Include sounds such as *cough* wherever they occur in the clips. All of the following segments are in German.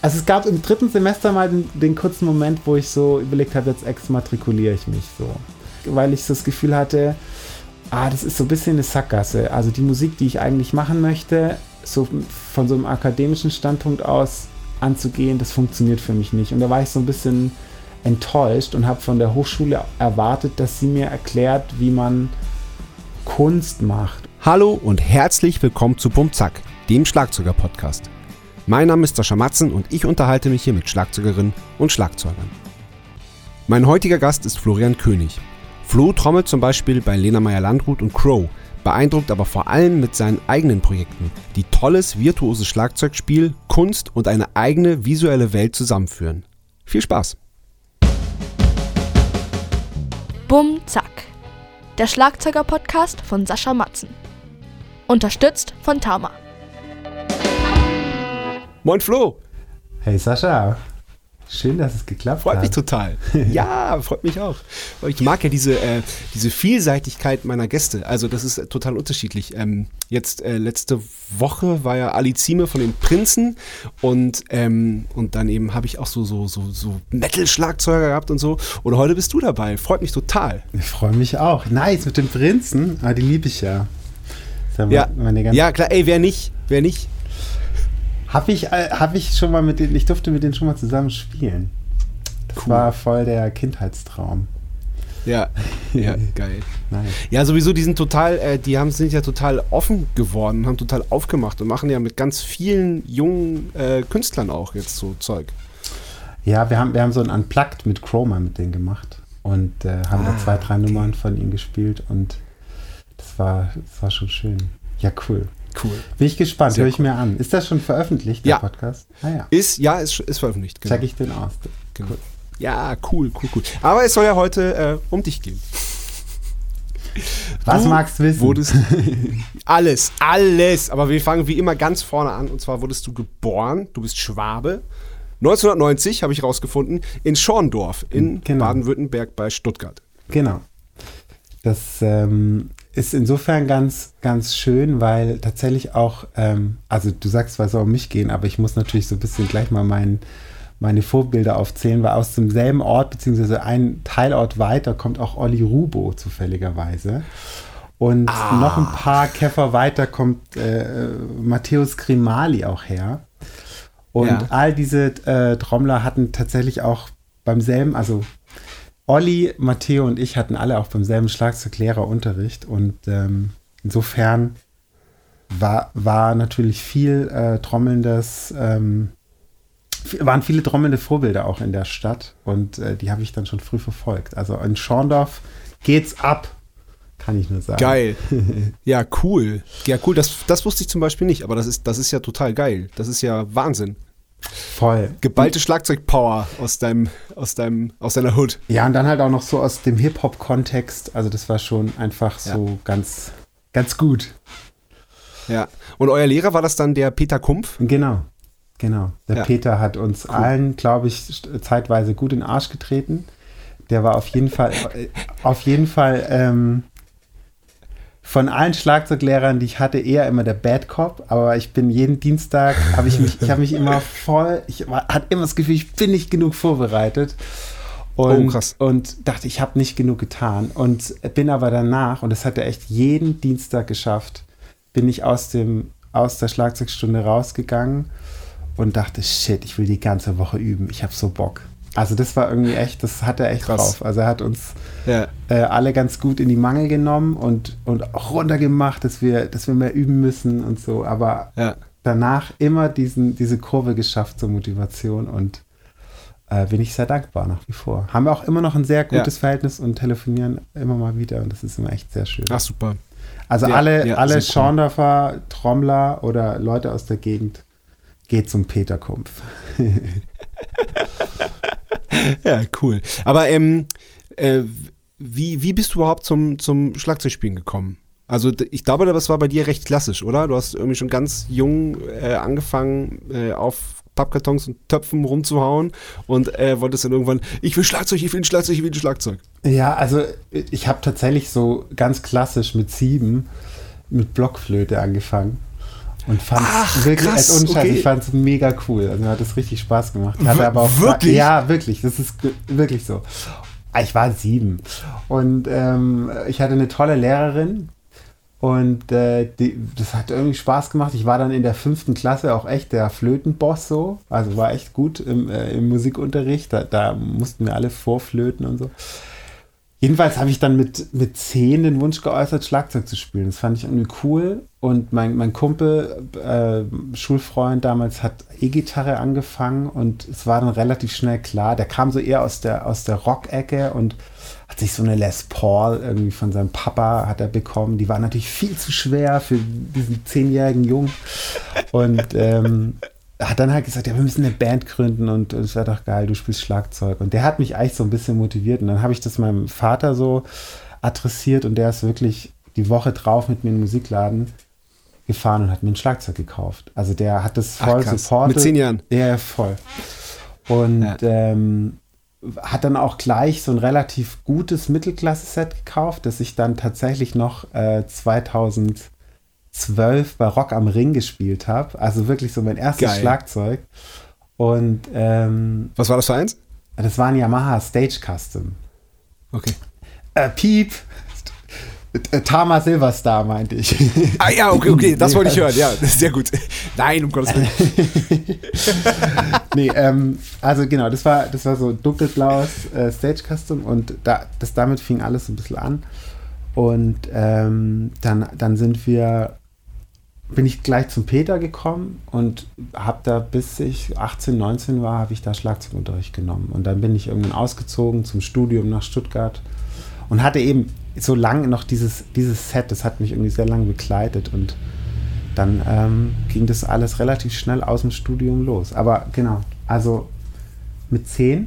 Also es gab im dritten Semester mal den, den kurzen Moment, wo ich so überlegt habe, jetzt exmatrikuliere ich mich so. Weil ich so das Gefühl hatte, ah, das ist so ein bisschen eine Sackgasse. Also die Musik, die ich eigentlich machen möchte, so von so einem akademischen Standpunkt aus anzugehen, das funktioniert für mich nicht. Und da war ich so ein bisschen enttäuscht und habe von der Hochschule erwartet, dass sie mir erklärt, wie man Kunst macht. Hallo und herzlich willkommen zu Bumzack, dem Schlagzeuger-Podcast. Mein Name ist Sascha Matzen und ich unterhalte mich hier mit Schlagzeugerinnen und Schlagzeugern. Mein heutiger Gast ist Florian König. Flo trommelt zum Beispiel bei Lena Meyer-Landrut und Crow, beeindruckt aber vor allem mit seinen eigenen Projekten, die tolles virtuoses Schlagzeugspiel, Kunst und eine eigene visuelle Welt zusammenführen. Viel Spaß! Bum Zack. Der Schlagzeuger-Podcast von Sascha Matzen. Unterstützt von Tama. Moin Flo! Hey Sascha, schön, dass es geklappt Freut hat. mich total. *laughs* Ja, freut mich auch. Ich mag ja diese, äh, diese Vielseitigkeit meiner Gäste. Also das ist total unterschiedlich. Ähm, jetzt äh, letzte Woche war ja Ali Zieme von den Prinzen und, ähm, und dann eben habe ich auch so, so, so, so Metal-Schlagzeuger gehabt und so. Und heute bist du dabei. Freut mich total. Ich freue mich auch. Nice, mit dem Prinzen. Ah, die liebe ich ja. Ja, ja klar, ey, wer nicht? Wer nicht? Habe ich, äh, hab ich schon mal mit denen, ich durfte mit denen schon mal zusammen spielen. Das Cool. war voll der Kindheitstraum. Ja, *laughs* ja, geil. Nice. Ja, sowieso, die sind total, äh, die haben, sind ja total offen geworden, haben total aufgemacht und machen ja mit ganz vielen jungen äh, Künstlern auch jetzt so Zeug. Ja, wir haben, wir haben so ein Unplugged mit Chroma mit denen gemacht und äh, haben Ah, da zwei, drei okay. Nummern von ihnen gespielt und das war, das war schon schön. Ja, cool. Cool. Bin ich gespannt, Sehr höre ich cool. mir an. Ist das schon veröffentlicht, der Ja. Podcast? Ah ja. Ist, ja, ist, ist veröffentlicht. Genau. Check ich den aus. genau. Ja, cool, cool, cool. Aber es soll ja heute äh, um dich gehen. Was Du magst du wissen? Wurdest *laughs* alles, alles. Aber wir fangen wie immer ganz vorne an. Und zwar wurdest du geboren, du bist Schwabe. 1990 habe ich rausgefunden, in Schorndorf in Genau. Baden-Württemberg bei Stuttgart. Genau. Das ähm, ist insofern ganz, ganz schön, weil tatsächlich auch, ähm, also du sagst, was soll um mich gehen, aber ich muss natürlich so ein bisschen gleich mal mein, meine Vorbilder aufzählen, weil aus demselben Ort, beziehungsweise ein Teilort weiter, kommt auch Olli Rubo zufälligerweise. Und noch ein paar Käfer weiter kommt äh, Matthäus Grimali auch her. Und Ja. all diese äh, Trommler hatten tatsächlich auch beim selben, also Olli, Matteo und ich hatten alle auch beim selben Schlagzeuglehrer Unterricht und ähm, insofern war, war natürlich viel äh, trommelndes, ähm, waren viele trommelnde Vorbilder auch in der Stadt und äh, die habe ich dann schon früh verfolgt. Also in Schorndorf geht's ab, kann ich nur sagen. Geil. *laughs* Ja, cool. Ja, cool. Das, das wusste ich zum Beispiel nicht, aber das ist, das ist ja total geil. Das ist ja Wahnsinn. Voll. Geballte Schlagzeugpower aus deinem, aus deinem, aus deiner Hood. Ja, und dann halt auch noch so aus dem Hip-Hop-Kontext. Also das war schon einfach so ganz, ganz gut. Ja. Und euer Lehrer war das dann der Peter Kumpf? Genau, genau. Der Ja. Peter hat uns allen, glaube ich, zeitweise gut in den Arsch getreten. Der war auf jeden Fall, äh, auf jeden Fall ähm, von allen Schlagzeuglehrern, die ich hatte, eher immer der Bad Cop. Aber ich bin jeden Dienstag, habe ich mich, ich habe mich immer voll, ich war, hatte immer das Gefühl, ich bin nicht genug vorbereitet. Und, Oh, krass. und dachte, ich habe nicht genug getan. Und bin aber danach, und das hat er echt jeden Dienstag geschafft, bin ich aus, dem, aus der Schlagzeugstunde rausgegangen und dachte, shit, ich will die ganze Woche üben. Ich habe so Bock. Also das war irgendwie echt, das hat er echt Krass. drauf. Also er hat uns Ja. äh, alle ganz gut in die Mangel genommen und, und auch runtergemacht, dass wir, dass wir mehr üben müssen und so. Aber Ja. danach immer diesen, diese Kurve geschafft zur Motivation und äh, bin ich sehr dankbar nach wie vor. Haben wir auch immer noch ein sehr gutes Verhältnis und telefonieren immer mal wieder und das ist immer echt sehr schön. Ach, super. Also Ja, alle, ja, alle sehr cool. Schorndorfer Trommler oder Leute aus der Gegend, geht zum Peter Kumpf. *laughs* Ja, cool. Aber ähm, äh, wie, wie bist du überhaupt zum, zum Schlagzeugspielen gekommen? Also ich glaube, das war bei dir recht klassisch, oder? Du hast irgendwie schon ganz jung äh, angefangen, äh, auf Pappkartons und Töpfen rumzuhauen und äh, wolltest dann irgendwann, ich will Schlagzeug, ich will ein Schlagzeug, ich will ein Schlagzeug. Ja, also ich habe tatsächlich so ganz klassisch mit sieben mit Blockflöte angefangen. Und fand Ach, wirklich, krass, als Unscheiß, okay. ich fand es mega cool. Also mir hat es richtig Spaß gemacht. Hatte aber auch wirklich? Ja, wirklich. Das ist wirklich so. Ich war sieben. Und ähm, ich hatte eine tolle Lehrerin. Und äh, die, das hat irgendwie Spaß gemacht. Ich war dann in der fünften Klasse auch echt der Flötenboss so. Also war echt gut im, äh, im Musikunterricht. Da, da mussten wir alle vorflöten und so. Jedenfalls habe ich dann mit, mit zehn den Wunsch geäußert, Schlagzeug zu spielen. Das fand ich irgendwie cool. Und mein, mein Kumpel, äh, Schulfreund damals, hat E-Gitarre angefangen und es war dann relativ schnell klar. Der kam so eher aus der, aus der Rock-Ecke und hat sich so eine Les Paul irgendwie von seinem Papa hat er bekommen. Die war natürlich viel zu schwer für diesen zehnjährigen Jungen. Und ähm, hat dann halt gesagt, ja, wir müssen eine Band gründen und es wäre doch geil, du spielst Schlagzeug. Und der hat mich eigentlich so ein bisschen motiviert. Und dann habe ich das meinem Vater so adressiert und der ist wirklich die Woche drauf mit mir in den Musikladen gefahren und hat mir ein Schlagzeug gekauft. Also der hat das Ach, voll krass. supportet. Mit zehn Jahren? Ja, voll. Und Ja. ähm, hat dann auch gleich so ein relativ gutes Mittelklasse-Set gekauft, das ich dann tatsächlich noch äh, 2012 bei Rock am Ring gespielt habe. Also wirklich so mein erstes Geil. Schlagzeug. Und ähm, Was war das für eins? das war ein Yamaha Stage Custom. Okay. Äh, Piep! Äh, Tama Silverstar meinte ich. *laughs* Ah ja, okay, okay, das wollte ich hören. Ja, sehr gut. Nein, um Gottes Willen. *laughs* nee, ähm, also genau, das war, das war so dunkelblaues äh, Stage Custom und da, das, damit fing alles so ein bisschen an. Und ähm, dann, dann sind wir, bin ich gleich zum Peter gekommen und habe da, bis ich 18, 19 war, habe ich da Schlagzeugunterricht genommen. Und dann bin ich irgendwann ausgezogen zum Studium nach Stuttgart und hatte eben so lange noch dieses, dieses Set, das hat mich irgendwie sehr lange begleitet und dann ähm, ging das alles relativ schnell aus dem Studium los. Aber genau, also mit zehn,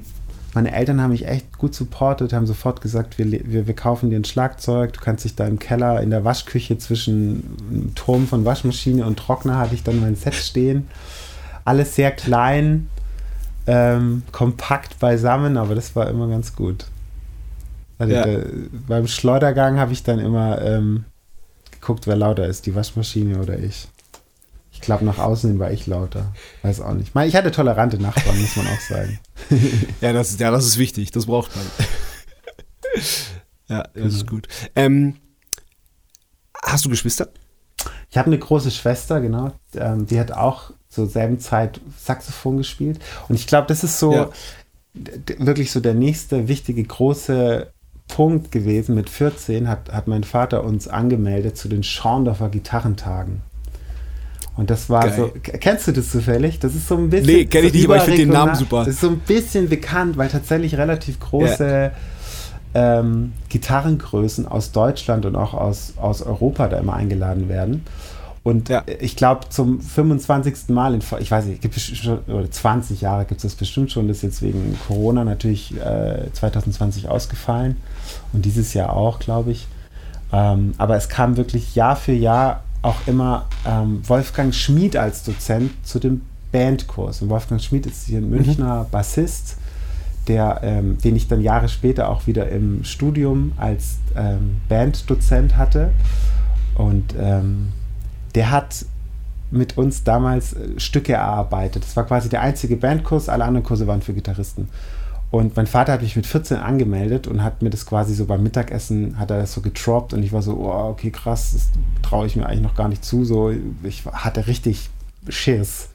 meine Eltern haben mich echt gut supportet, haben sofort gesagt, wir, wir, wir kaufen dir ein Schlagzeug, du kannst dich da im Keller in der Waschküche zwischen einem Turm von Waschmaschine und Trockner hatte ich dann mein Set stehen. Alles sehr klein, ähm, kompakt beisammen, aber das war immer ganz gut. Also, Ja. äh, beim Schleudergang habe ich dann immer ähm, geguckt, wer lauter ist, die Waschmaschine oder ich. Ich glaube, nach außen hin war ich lauter. Weiß auch nicht. Ich hatte tolerante Nachbarn, muss man auch sagen. *laughs* Ja, das, ja, das ist wichtig. Das braucht man. ja, das ist gut. Ähm, hast du Geschwister? Ich habe eine große Schwester, genau. Ähm, die hat auch zur selben Zeit Saxophon gespielt. Und ich glaube, das ist so Ja. wirklich so der nächste wichtige große Punkt gewesen. Mit 14 hat, hat mein Vater uns angemeldet zu den Schorndorfer Gitarrentagen. Und das war Geil. so, kennst du das zufällig? Das ist so ein bisschen. Nee, kenn ich so nicht, aber ich find den Namen super. Das ist so ein bisschen bekannt, weil tatsächlich relativ große ähm, Gitarrengrößen aus Deutschland und auch aus, aus Europa da immer eingeladen werden. Und Ja. ich glaube, zum 25. Mal in, ich weiß nicht, gibt es schon, oder 20 Jahre gibt es das bestimmt schon, das ist jetzt wegen Corona natürlich äh, 2020 ausgefallen und dieses Jahr auch, glaube ich. Ähm, aber es kam wirklich Jahr für Jahr auch immer ähm, Wolfgang Schmid als Dozent zu dem Bandkurs. Und Wolfgang Schmid ist hier ein Münchner Bassist, der, ähm, den ich dann Jahre später auch wieder im Studium als ähm, Banddozent hatte. Und ähm, der hat mit uns damals äh, Stücke erarbeitet. Das war quasi der einzige Bandkurs, alle anderen Kurse waren für Gitarristen. Und mein Vater hat mich mit 14 angemeldet und hat mir das quasi so beim Mittagessen, hat er das so getroppt und ich war so, oh, okay, krass, das traue ich mir eigentlich noch gar nicht zu. So, ich hatte richtig Schiss.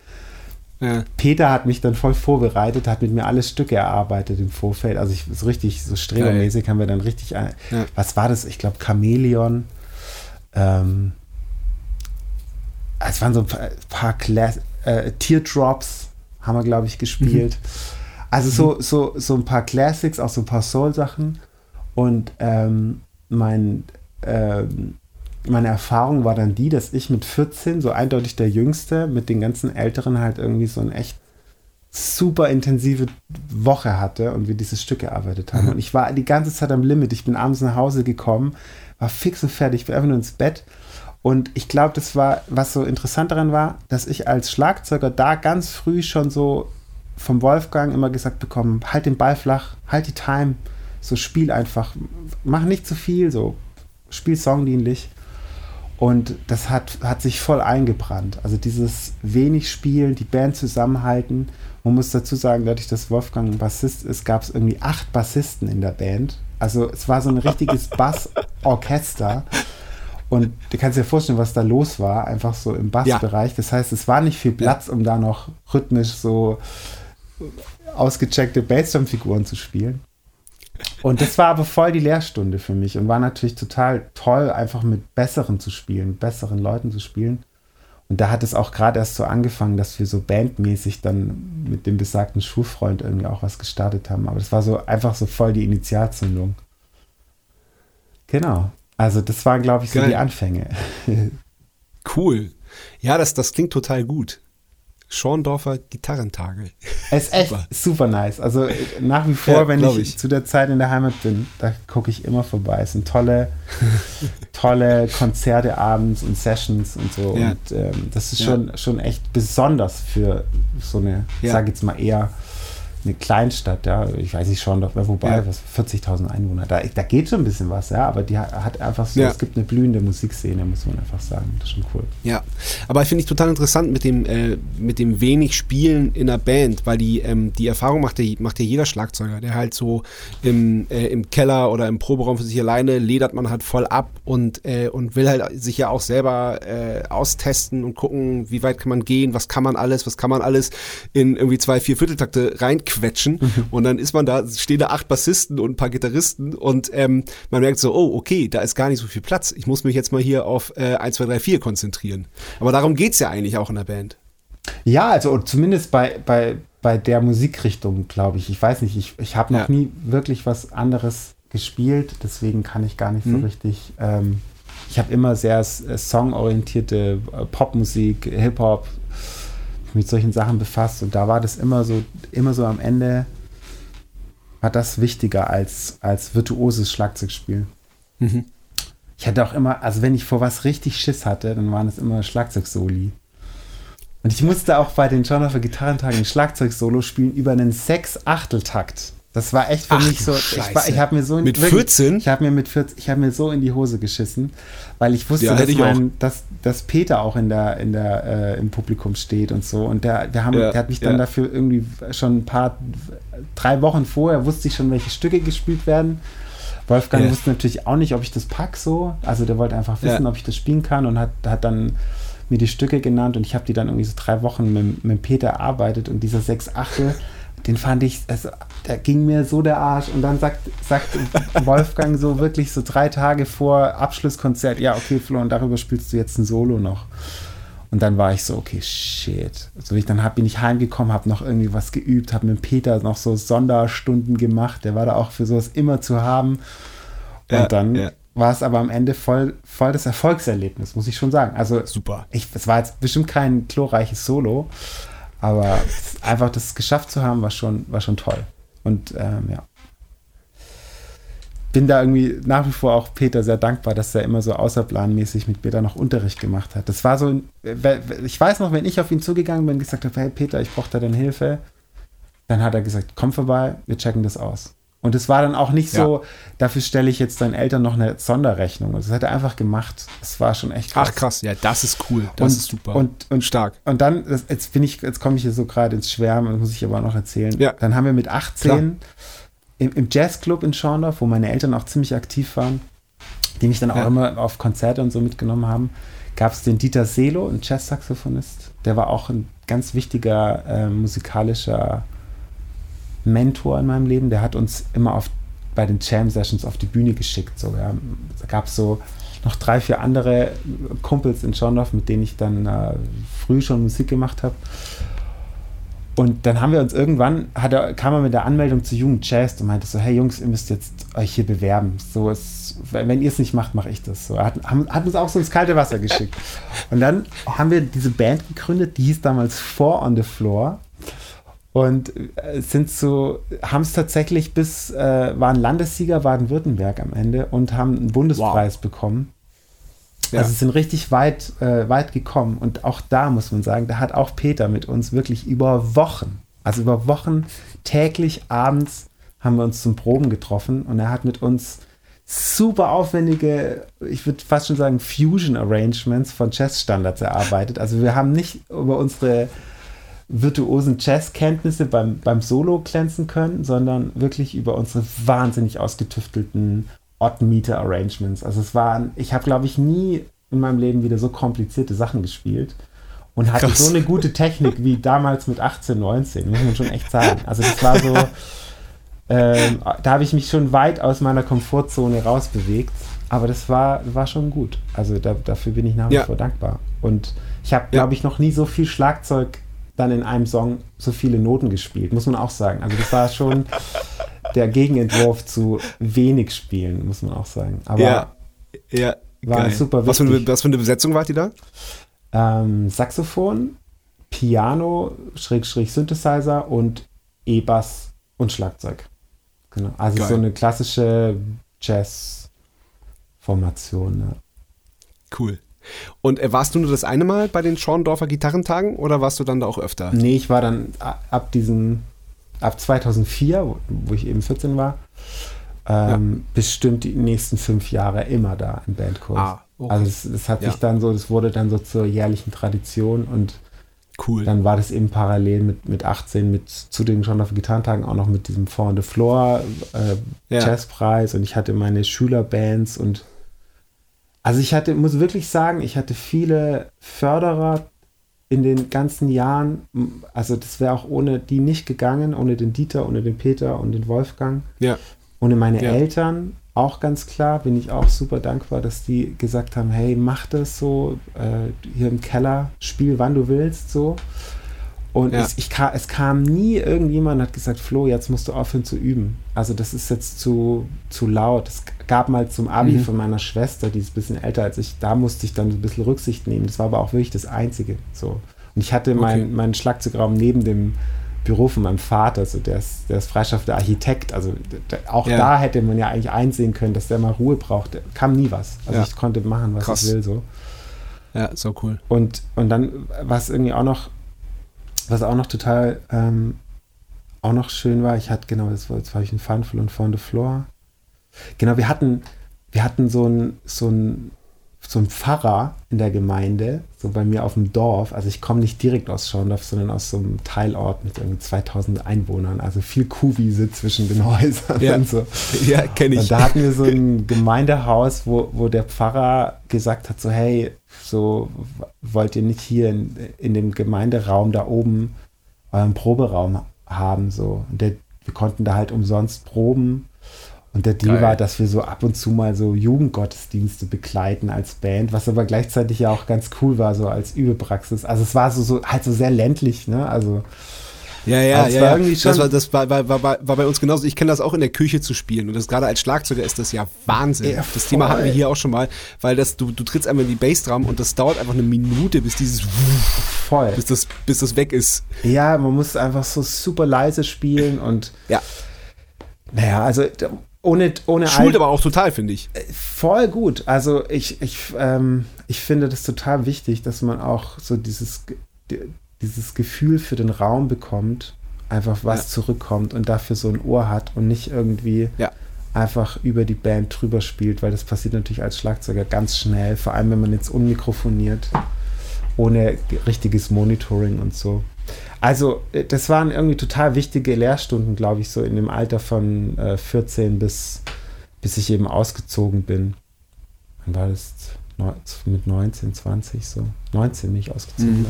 Ja. Peter hat mich dann voll vorbereitet, hat mit mir alle Stücke erarbeitet im Vorfeld. Also ich so richtig, so strebermäßig haben wir dann richtig, Ja. was war das? Ich glaube Chamäleon. Ähm, es waren so ein paar, paar Class äh, Teardrops haben wir, glaube ich, gespielt. Also so, so, so ein paar Classics, auch so ein paar Soul-Sachen. Und ähm, mein, ähm, meine Erfahrung war dann die, dass ich mit 14, so eindeutig der Jüngste, mit den ganzen Älteren halt irgendwie so ein echt super intensive Woche hatte und wir dieses Stück gearbeitet haben. Und ich war die ganze Zeit am Limit. Ich bin abends nach Hause gekommen, war fix und fertig, bin einfach nur ins Bett. Und ich glaube, das war, was so interessant daran war, dass ich als Schlagzeuger da ganz früh schon so vom Wolfgang immer gesagt bekommen, halt den Ball flach, halt die Time, so spiel einfach, mach nicht zu viel, so spiel songdienlich. Und das hat, hat sich voll eingebrannt. Also dieses wenig Spielen, die Band zusammenhalten. Man muss dazu sagen, dadurch, dass Wolfgang ein Bassist ist, gab es irgendwie acht Bassisten in der Band. Also es war so ein richtiges *laughs* Bassorchester. Und du kannst dir vorstellen, was da los war, einfach so im Bassbereich. Das heißt, es war nicht viel Platz, um da noch rhythmisch so ausgecheckte Bassdrum-Figuren zu spielen. Und das war aber voll die Lehrstunde für mich und war natürlich total toll, einfach mit Besseren zu spielen, besseren Leuten zu spielen. Und da hat es auch gerade erst so angefangen, dass wir so bandmäßig dann mit dem besagten Schulfreund irgendwie auch was gestartet haben. Aber das war so einfach so voll die Initialzündung. Genau. Also das waren, glaube ich, so Geil. die Anfänge. *laughs* cool. Ja, das, das klingt total gut. Schorndorfer Gitarrentage. *laughs* Es ist echt super nice. Also nach wie vor, ja, wenn ich, ich, zu der Zeit in der Heimat bin, da gucke ich immer vorbei. Es sind tolle, *laughs* tolle Konzerte abends und Sessions und so. Ja. Und ähm, das ist ja. schon, schon echt besonders für so eine, ja. sage jetzt mal eher eine Kleinstadt, ja, ich weiß nicht schon, wobei, ja. was 40.000 Einwohner, da, da geht schon ein bisschen was, ja, aber die hat einfach so, ja. es gibt eine blühende Musikszene, muss man einfach sagen, das ist schon cool. Ja, aber finde ich total interessant mit dem, äh, mit dem wenig Spielen in der Band, weil die, ähm, die Erfahrung macht ja, macht ja jeder Schlagzeuger, der halt so im, äh, im Keller oder im Proberaum für sich alleine ledert man halt voll ab und, äh, und will halt sich ja auch selber äh, austesten und gucken, wie weit kann man gehen, was kann man alles, was kann man alles in irgendwie zwei, vier Vierteltakte reinquetschen quetschen mhm. und dann ist man da, stehen da acht Bassisten und ein paar Gitarristen und ähm, man merkt so, oh, okay, da ist gar nicht so viel Platz. Ich muss mich jetzt mal hier auf äh, 1, 2, 3, 4 konzentrieren. Aber darum geht es ja eigentlich auch in der Band. Ja, also zumindest bei, bei, bei der Musikrichtung, glaube ich. Ich weiß nicht, ich, ich habe noch ja. nie wirklich was anderes gespielt, deswegen kann ich gar nicht mhm. so richtig. Ähm, ich habe immer sehr äh, songorientierte äh, Popmusik, Hip-Hop, mit solchen Sachen befasst und da war das immer so, immer so am Ende war das wichtiger als, als virtuoses Schlagzeugspiel. Mhm. Ich hatte auch immer, also wenn ich vor was richtig Schiss hatte, dann waren es immer Schlagzeugsoli. Und ich musste auch bei den Jonathan Gitarrentagen ein Schlagzeugsolo spielen über einen Sechs-Achteltakt. Das war echt für Ach, mich so. Scheiße. Ich, ich habe mir so mit wirklich, 14. Ich habe mir mit 14, ich habe mir so in die Hose geschissen, weil ich wusste, ja, dass, mein, dass, dass, Peter auch in der, in der, äh, im Publikum steht und so. Und der, der, haben, ja, der hat mich dann ja. dafür irgendwie schon ein paar, drei Wochen vorher wusste ich schon, welche Stücke gespielt werden. Wolfgang wusste natürlich auch nicht, ob ich das pack so. Also der wollte einfach wissen, ob ich das spielen kann und hat, hat dann mir die Stücke genannt und ich habe die dann irgendwie so drei Wochen mit, mit Peter erarbeitet und dieser sechs Achtel den fand ich, also, da ging mir so der Arsch. Und dann sagt, sagt Wolfgang so wirklich so drei Tage vor Abschlusskonzert, ja, okay, Flo, und darüber spielst du jetzt ein Solo noch. Und dann war ich so, okay, shit. Also ich dann hab, bin ich heimgekommen, habe noch irgendwie was geübt, habe mit Peter noch so Sonderstunden gemacht. Der war da auch für sowas immer zu haben. Und ja, dann ja. war es aber am Ende voll, voll das Erfolgserlebnis, muss ich schon sagen. Also super. es war jetzt bestimmt kein chlorreiches Solo, aber einfach das geschafft zu haben, war schon, war schon toll. Und ähm, ja. Bin da irgendwie nach wie vor auch Peter sehr dankbar, dass er immer so außerplanmäßig mit mir da noch Unterricht gemacht hat. Das war so, ich weiß noch, wenn ich auf ihn zugegangen bin und gesagt habe, hey Peter, ich brauche da deine Hilfe, dann hat er gesagt, komm vorbei, wir checken das aus. Und es war dann auch nicht ja. so, dafür stelle ich jetzt deinen Eltern noch eine Sonderrechnung. Das hat er einfach gemacht. Das war schon echt krass. Ach krass, ja, das ist cool. Das und, ist super. Und, und stark. Und dann, jetzt bin ich, jetzt komme ich hier so gerade ins Schwärmen, das muss ich aber noch erzählen. Ja. Dann haben wir mit 18 im, im, Jazzclub in Schorndorf, wo meine Eltern auch ziemlich aktiv waren, die mich dann auch ja. immer auf Konzerte und so mitgenommen haben, gab es den Dieter Selo, ein Jazz-Saxophonist. Der war auch ein ganz wichtiger äh, musikalischer Mentor in meinem Leben, der hat uns immer auf, bei den Jam Sessions auf die Bühne geschickt. So, ja. Da gab es so noch drei, vier andere Kumpels in Schorndorf, mit denen ich dann äh, früh schon Musik gemacht habe. Und dann haben wir uns irgendwann, er, kam er mit der Anmeldung zu Jugend Jazz und meinte so, hey Jungs, ihr müsst jetzt euch hier bewerben. So ist, wenn ihr es nicht macht, mache ich das. So, hat, hat, uns auch so ins kalte Wasser geschickt. Und dann haben wir diese Band gegründet, die hieß damals Four on the Floor und äh, sind so, haben es tatsächlich bis, äh, waren Landessieger Baden-Württemberg am Ende und haben einen Bundespreis wow. bekommen. Ja. Also sind richtig weit, äh, weit gekommen. Und auch da muss man sagen, da hat auch Peter mit uns wirklich über Wochen, also über Wochen täglich abends haben wir uns zum Proben getroffen und er hat mit uns super aufwendige, ich würde fast schon sagen, Fusion-Arrangements von Jazz-Standards erarbeitet. Also wir haben nicht über unsere virtuosen Jazzkenntnisse beim, beim Solo glänzen können, sondern wirklich über unsere wahnsinnig ausgetüftelten Odd-Meter-Arrangements. Also es waren, ich habe, glaube ich, nie in meinem Leben wieder so komplizierte Sachen gespielt und hatte Krass. so eine gute Technik wie damals mit 18, 19, muss man schon echt sagen. Also das war so, ähm, da habe ich mich schon weit aus meiner Komfortzone rausbewegt, aber das war, war schon gut. Also da, dafür bin ich nach wie ja. vor dankbar. Und ich habe, glaube ich, noch nie so viel Schlagzeug dann in einem Song so viele Noten gespielt, muss man auch sagen. Also das war schon der Gegenentwurf zu wenig Spielen, muss man auch sagen. Aber ja, ja war geil. super was für, eine, was für eine Besetzung war die da? Ähm, Saxophon, Piano, Schrägstrich Synthesizer und E-Bass und Schlagzeug. Genau. Also geil. so eine klassische Jazz-Formation. Ja. Cool. Und äh, warst du nur das eine Mal bei den Schorndorfer Gitarrentagen oder warst du dann da auch öfter? Nee, ich war dann ab diesem, ab 2004, wo, wo ich eben 14 war, ähm, ja. bestimmt die nächsten fünf Jahre immer da im Bandkurs. Ah, okay. Also es, es hat ja. sich dann so, das wurde dann so zur jährlichen Tradition und cool. dann war das eben parallel mit, mit 18 mit zu den Schorndorfer Gitarrentagen auch noch mit diesem Four on the Floor äh, ja. Jazzpreis und ich hatte meine Schülerbands und also ich hatte, muss wirklich sagen, ich hatte viele Förderer in den ganzen Jahren. Also das wäre auch ohne die nicht gegangen, ohne den Dieter, ohne den Peter und den Wolfgang. Ja. Ohne meine ja. Eltern auch ganz klar, bin ich auch super dankbar, dass die gesagt haben, hey, mach das so, äh, hier im Keller, spiel wann du willst, so. Und ja. es, ich, es, kam nie irgendjemand und hat gesagt, Flo, jetzt musst du aufhören zu üben. Also das ist jetzt zu, zu laut. Es gab mal zum Abi mhm. von meiner Schwester, die ist ein bisschen älter als ich, da musste ich dann ein bisschen Rücksicht nehmen. Das war aber auch wirklich das Einzige. So. Und ich hatte okay. meinen mein Schlagzeugraum neben dem Büro von meinem Vater, also der ist, der ist freischaffender Architekt. Also der, auch ja. da hätte man ja eigentlich einsehen können, dass der mal Ruhe braucht. Da kam nie was. Also ja. ich konnte machen, was Krass. ich will. So. Ja, so cool. Und, und dann war es irgendwie auch noch was auch noch total ähm, auch noch schön war, ich hatte, genau, das war, jetzt habe ich einen Funful und Found the Floor. Genau, wir hatten, wir hatten so ein, so ein so ein Pfarrer in der Gemeinde, so bei mir auf dem Dorf. Also ich komme nicht direkt aus Schorndorf, sondern aus so einem Teilort mit irgendwie 2000 Einwohnern. Also viel Kuhwiese zwischen den *laughs* Häusern ja. und so. Ja, kenne ich. Und da hatten wir so ein Gemeindehaus, wo, wo der Pfarrer gesagt hat, so hey, so wollt ihr nicht hier in, in dem Gemeinderaum da oben euren Proberaum haben, so. Und der, wir konnten da halt umsonst proben und der Deal Geil. war, dass wir so ab und zu mal so Jugendgottesdienste begleiten als Band, was aber gleichzeitig ja auch ganz cool war, so als Übepraxis. Also es war so, so halt so sehr ländlich, ne? Also ja, ja, ja. War ja. Das, war, das war, war, war, war bei uns genauso. Ich kenne das auch in der Küche zu spielen. Und das gerade als Schlagzeuger ist das ja Wahnsinn. Ja, das Thema hatten wir hier auch schon mal, weil das, du, du trittst einmal in die Bassdrum und das dauert einfach eine Minute, bis dieses voll. Bis das, bis das weg ist. Ja, man muss einfach so super leise spielen und ja. Naja, also ohne, ohne Schult aber auch total, finde ich. Äh, voll gut. Also ich, ich, ähm, ich finde das total wichtig, dass man auch so dieses, dieses Gefühl für den Raum bekommt, einfach was ja. zurückkommt und dafür so ein Ohr hat und nicht irgendwie ja. einfach über die Band drüber spielt, weil das passiert natürlich als Schlagzeuger ganz schnell, vor allem wenn man jetzt unmikrofoniert, ohne richtiges Monitoring und so. Also, äh, das waren irgendwie total wichtige Lehrstunden, glaube ich, so in dem Alter von äh, 14 bis, bis ich eben ausgezogen bin. Wann war das? Mit 19, 20 so. 19 bin ich ausgezogen. Mhm.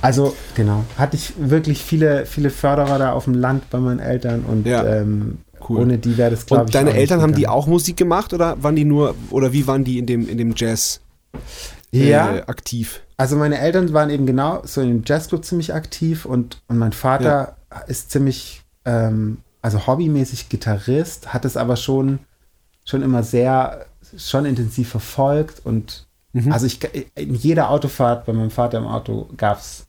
Also, genau. Hatte ich wirklich viele, viele Förderer da auf dem Land bei meinen Eltern und ja. ähm, Cool. Ohne die wäre das, glaube ich. Und deine Eltern haben die auch Musik gemacht oder waren die nur, oder wie waren die in dem, in dem Jazz äh, ja. aktiv? Also meine Eltern waren eben genau so im Jazzclub ziemlich aktiv und, und mein Vater ja. ist ziemlich, ähm, also hobbymäßig Gitarrist, hat es aber schon, schon immer sehr, schon intensiv verfolgt und mhm. also ich, in jeder Autofahrt bei meinem Vater im Auto gab es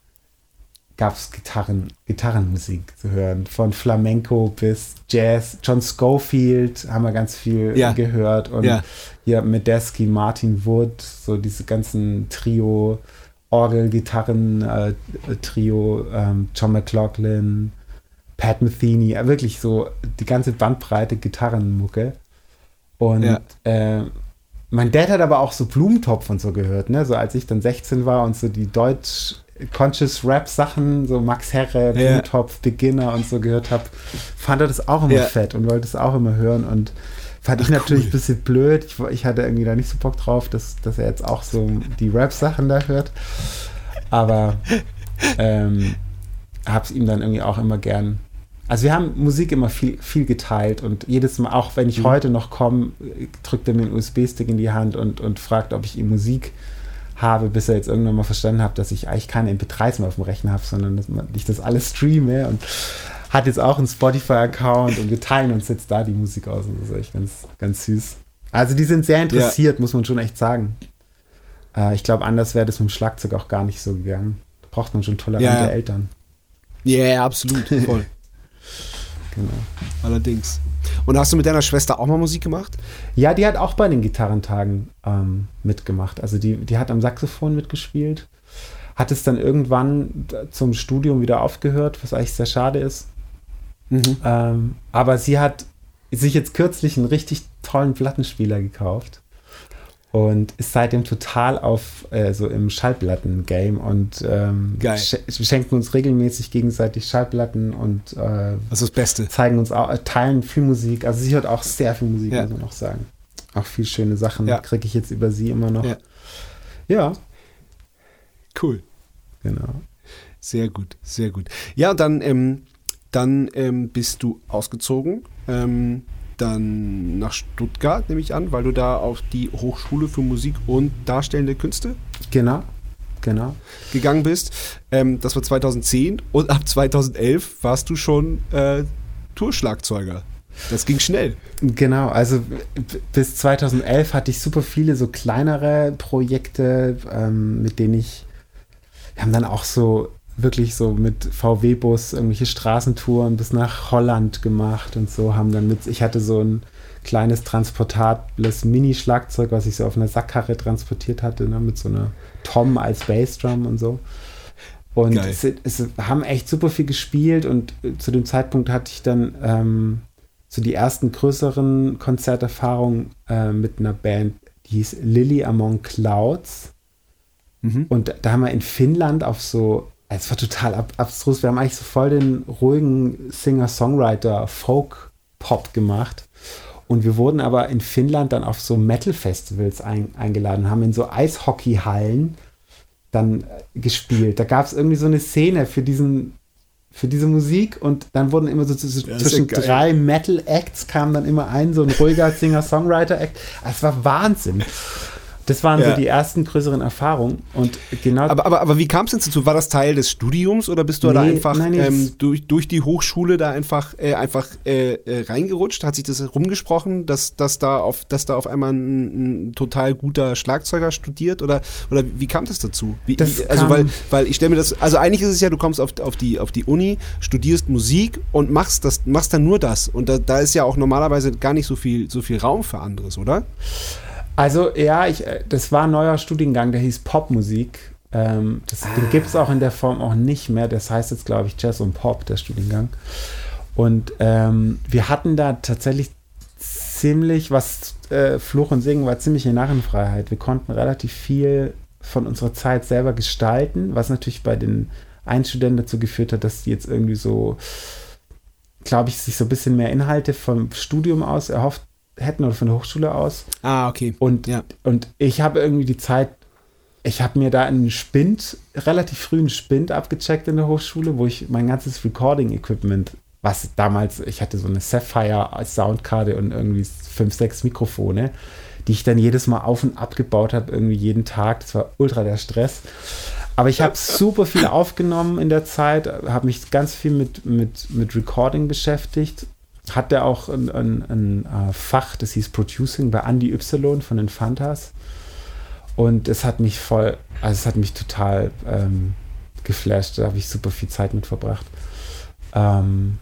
gab's Gitarren, Gitarrenmusik zu hören. Von Flamenco bis Jazz. John Schofield haben wir ganz viel ja. gehört. Und ja. hier Medeski, Martin Wood, so diese ganzen Trio, Orgel, Gitarren, äh, Trio, ähm, John McLaughlin, Pat Metheny, äh, wirklich so die ganze Bandbreite Gitarrenmucke. Und ja. äh, mein Dad hat aber auch so Blumentopf und so gehört, ne? So als ich dann 16 war und so die Deutsch Conscious Rap Sachen, so Max Herre, Blumentopf, ja. Beginner und so gehört habe, fand er das auch immer ja. fett und wollte es auch immer hören und fand Ach, ich natürlich ein bisschen blöd. Ich, ich, hatte irgendwie da nicht so Bock drauf, dass, dass er jetzt auch so die Rap-Sachen da hört. Aber *laughs* ähm, hab's ihm dann irgendwie auch immer gern also wir haben Musik immer viel, viel geteilt und jedes Mal, auch wenn ich mhm. heute noch komme, drückt er mir einen USB-Stick in die Hand und, und fragt, ob ich ihm Musik habe, bis er jetzt irgendwann mal verstanden hat, dass ich eigentlich keine MP3s mehr auf dem Rechner habe, sondern dass ich das alles streame und hat jetzt auch einen Spotify-Account und wir teilen uns jetzt da die Musik aus und das ist echt ganz, ganz süß. Also die sind sehr interessiert, ja. muss man schon echt sagen. Äh, ich glaube, anders wäre das mit dem Schlagzeug auch gar nicht so gegangen. Da braucht man schon tolerante ja, ja. Eltern. Ja, yeah, absolut, voll. *laughs* Genau. Allerdings. Und hast du mit deiner Schwester auch mal Musik gemacht? Ja, die hat auch bei den Gitarrentagen ähm, mitgemacht. Also die, die hat am Saxophon mitgespielt. Hat es dann irgendwann zum Studium wieder aufgehört, was eigentlich sehr schade ist. Mhm. Ähm, aber sie hat sich jetzt kürzlich einen richtig tollen Plattenspieler gekauft und ist seitdem total auf äh, so im Schallplatten-Game und ähm, sch schenken uns regelmäßig gegenseitig Schallplatten und äh, das ist das Beste. Zeigen uns auch, teilen viel Musik. Also sie hört auch sehr viel Musik, ja. muss man auch sagen. Auch viel schöne Sachen ja. kriege ich jetzt über sie immer noch. Ja. ja. Cool. Genau. Sehr gut, sehr gut. Ja, dann, ähm, dann ähm, bist du ausgezogen. Ähm, dann nach Stuttgart, nehme ich an, weil du da auf die Hochschule für Musik und Darstellende Künste genau, genau. gegangen bist. Ähm, das war 2010 und ab 2011 warst du schon äh, Tourschlagzeuger. Das ging schnell. Genau, also bis 2011 hatte ich super viele so kleinere Projekte, ähm, mit denen ich, wir haben dann auch so wirklich so mit VW-Bus irgendwelche Straßentouren bis nach Holland gemacht und so haben dann mit, ich hatte so ein kleines transportables Mini-Schlagzeug, was ich so auf einer Sackkarre transportiert hatte, ne, mit so einer Tom als Bassdrum und so. Und es, es, haben echt super viel gespielt und äh, zu dem Zeitpunkt hatte ich dann ähm, so die ersten größeren Konzerterfahrungen äh, mit einer Band, die hieß Lily Among Clouds. Mhm. Und da haben wir in Finnland auf so es war total ab abstrus. Wir haben eigentlich so voll den ruhigen Singer-Songwriter Folk-Pop gemacht. Und wir wurden aber in Finnland dann auf so Metal-Festivals ein, eingeladen, haben in so Eishockey-Hallen dann äh, gespielt. Da gab es irgendwie so eine Szene für diesen für diese Musik und dann wurden immer so zwischen ja drei Metal-Acts kam dann immer ein, so ein ruhiger Singer-Songwriter-Act. Es war Wahnsinn. Das waren ja. so die ersten größeren Erfahrungen. Und genau aber, aber, aber wie kam es denn dazu? War das Teil des Studiums oder bist du nee, da einfach nein, ähm, durch, durch die Hochschule da einfach, äh, einfach äh, äh, reingerutscht? Hat sich das rumgesprochen, dass, dass, da, auf, dass da auf einmal ein, ein total guter Schlagzeuger studiert? Oder, oder wie kam das dazu? Wie, das wie, also, weil, weil ich stelle mir das, also eigentlich ist es ja, du kommst auf, auf, die, auf die Uni, studierst Musik und machst, das, machst dann nur das. Und da, da ist ja auch normalerweise gar nicht so viel, so viel Raum für anderes, oder? Also ja, ich, äh, das war ein neuer Studiengang, der hieß Popmusik. Ähm, das, ah. Den gibt es auch in der Form auch nicht mehr. Das heißt jetzt, glaube ich, Jazz und Pop, der Studiengang. Und ähm, wir hatten da tatsächlich ziemlich, was äh, Fluch und Singen war, ziemliche Narrenfreiheit. Wir konnten relativ viel von unserer Zeit selber gestalten, was natürlich bei den Einstudenten dazu geführt hat, dass die jetzt irgendwie so, glaube ich, sich so ein bisschen mehr Inhalte vom Studium aus erhofft hätten oder von der Hochschule aus. Ah, okay. Und, ja. und ich habe irgendwie die Zeit, ich habe mir da einen Spind, relativ frühen Spind abgecheckt in der Hochschule, wo ich mein ganzes Recording-Equipment, was damals, ich hatte so eine Sapphire als Soundkarte und irgendwie fünf, sechs Mikrofone, die ich dann jedes Mal auf und abgebaut habe, irgendwie jeden Tag. Das war ultra der Stress. Aber ich habe super viel aufgenommen in der Zeit, habe mich ganz viel mit, mit, mit Recording beschäftigt hat er auch ein, ein, ein, äh, Fach, das hieß Producing bei Andy Y von den Fantas. Und es hat mich voll, also es hat mich total ähm, geflasht. Da habe ich super viel Zeit mit verbracht. Ähm,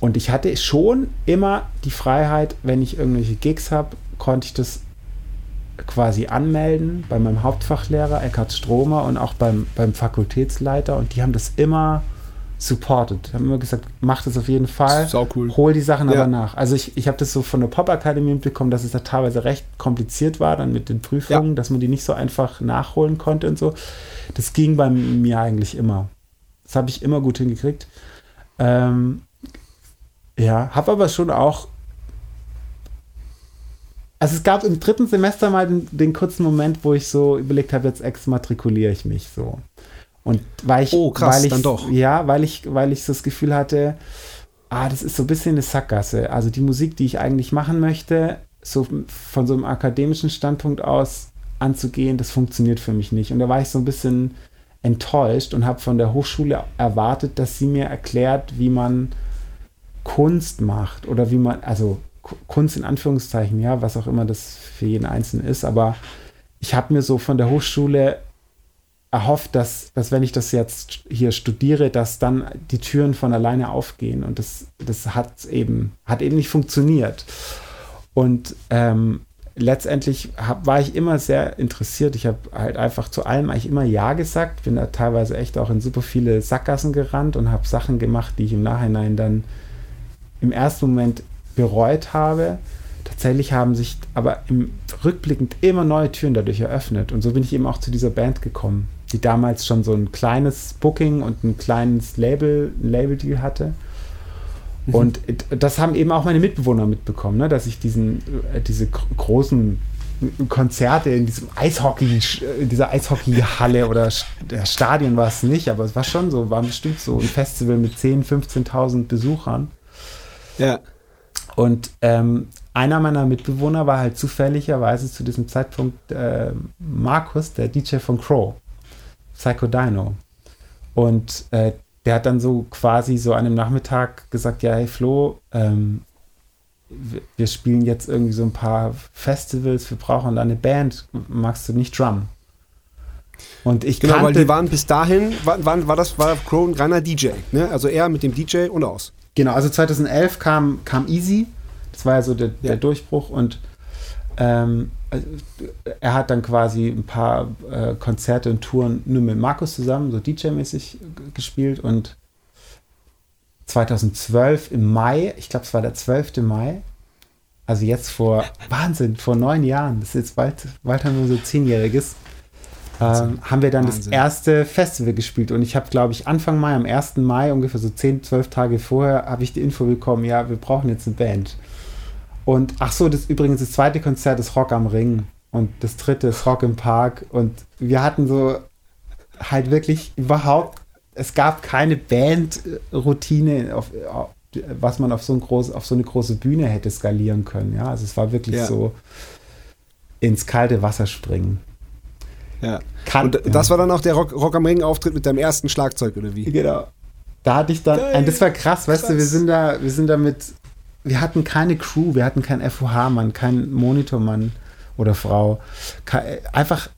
und ich hatte schon immer die Freiheit, wenn ich irgendwelche Gigs habe, konnte ich das quasi anmelden bei meinem Hauptfachlehrer Eckhard Stromer und auch beim, beim Fakultätsleiter. Und die haben das immer supported. Haben immer gesagt, mach das auf jeden Fall. Sau cool. Hol die Sachen Ja. aber nach. Also ich, ich habe das so von der Pop-Akademie mitbekommen, dass es da teilweise recht kompliziert war dann mit den Prüfungen, dass man die nicht so einfach nachholen konnte und so. Das ging bei mir eigentlich immer. Das habe ich immer gut hingekriegt. Ähm, ja, habe aber schon auch. Also es gab im dritten Semester mal den, den kurzen Moment, wo ich so überlegt habe, jetzt exmatrikuliere ich mich so. Und weil ich, Oh, krass, weil ich, dann doch. Ja, weil ich, weil ich so das Gefühl hatte, ah, das ist so ein bisschen eine Sackgasse. Also die Musik, die ich eigentlich machen möchte, so von so einem akademischen Standpunkt aus anzugehen, das funktioniert für mich nicht. Und da war ich so ein bisschen enttäuscht und habe von der Hochschule erwartet, dass sie mir erklärt, wie man Kunst macht oder wie man, also Ku- Kunst in Anführungszeichen, ja, was auch immer das für jeden Einzelnen ist, aber ich habe mir so von der Hochschule erhofft, dass, dass wenn ich das jetzt hier studiere, dass dann die Türen von alleine aufgehen und das, das hat eben, hat eben nicht funktioniert. Und ähm, letztendlich hab, war ich immer sehr interessiert. Ich habe halt einfach zu allem eigentlich immer Ja gesagt, bin da teilweise echt auch in super viele Sackgassen gerannt und habe Sachen gemacht, die ich im Nachhinein dann im ersten Moment bereut habe. Tatsächlich haben sich aber im rückblickend immer neue Türen dadurch eröffnet. Und so bin ich eben auch zu dieser Band gekommen, die damals schon so ein kleines Booking und ein kleines Label, Label-Deal hatte. Und das haben eben auch meine Mitbewohner mitbekommen, ne? dass ich diesen, äh, diese gr- großen Konzerte in diesem Eishockey, in dieser Eishockeyhalle oder St- der Stadion war es nicht, aber es war schon so, war bestimmt so ein Festival mit 10.000, 15.000 Besuchern. Ja. Und ähm, einer meiner Mitbewohner war halt zufälligerweise zu diesem Zeitpunkt äh, Markus, der DJ von Crow, Psycho Dino. Und äh, der hat dann so quasi so an einem Nachmittag gesagt, ja, hey Flo, ähm, wir, spielen jetzt irgendwie so ein paar Festivals, wir brauchen da eine Band, magst du nicht Drum? Und ich Genau, weil die waren bis dahin, war, war, war das, war Crow ein reiner DJ, ne? Also er mit dem DJ und aus. Genau, also 2011 kam, kam Easy. Das war ja so der, Ja. der Durchbruch und ähm, also, er hat dann quasi ein paar äh, Konzerte und Touren nur mit Markus zusammen, so DJ-mäßig gespielt und 2012 im Mai, ich glaube es war der 12. Mai, also jetzt vor, Wahnsinn, vor neun Jahren, das ist jetzt bald, bald haben wir so zehnjähriges, ähm, haben wir dann das Wahnsinn. erste Festival gespielt und ich habe, glaube ich, Anfang Mai, am 1. Mai, ungefähr so 10, 12 Tage vorher, habe ich die Info bekommen, ja, wir brauchen jetzt eine Band. Und ach so, das übrigens das zweite Konzert ist Rock am Ring und das dritte ist Rock im Park und wir hatten so halt wirklich überhaupt, es gab keine Bandroutine, auf, was man auf so, ein groß, auf so eine große Bühne hätte skalieren können. Ja, also es war wirklich Ja. so ins kalte Wasser springen. Ja. Kann, Und das war dann auch der Rock, Rock am Ring Auftritt mit deinem ersten Schlagzeug oder wie? Genau. Da hatte ich dann, das war krass, weißt du, wir sind da, wir sind da mit, wir hatten keine Crew, wir hatten keinen FOH-Mann, keinen Monitormann oder Frau, einfach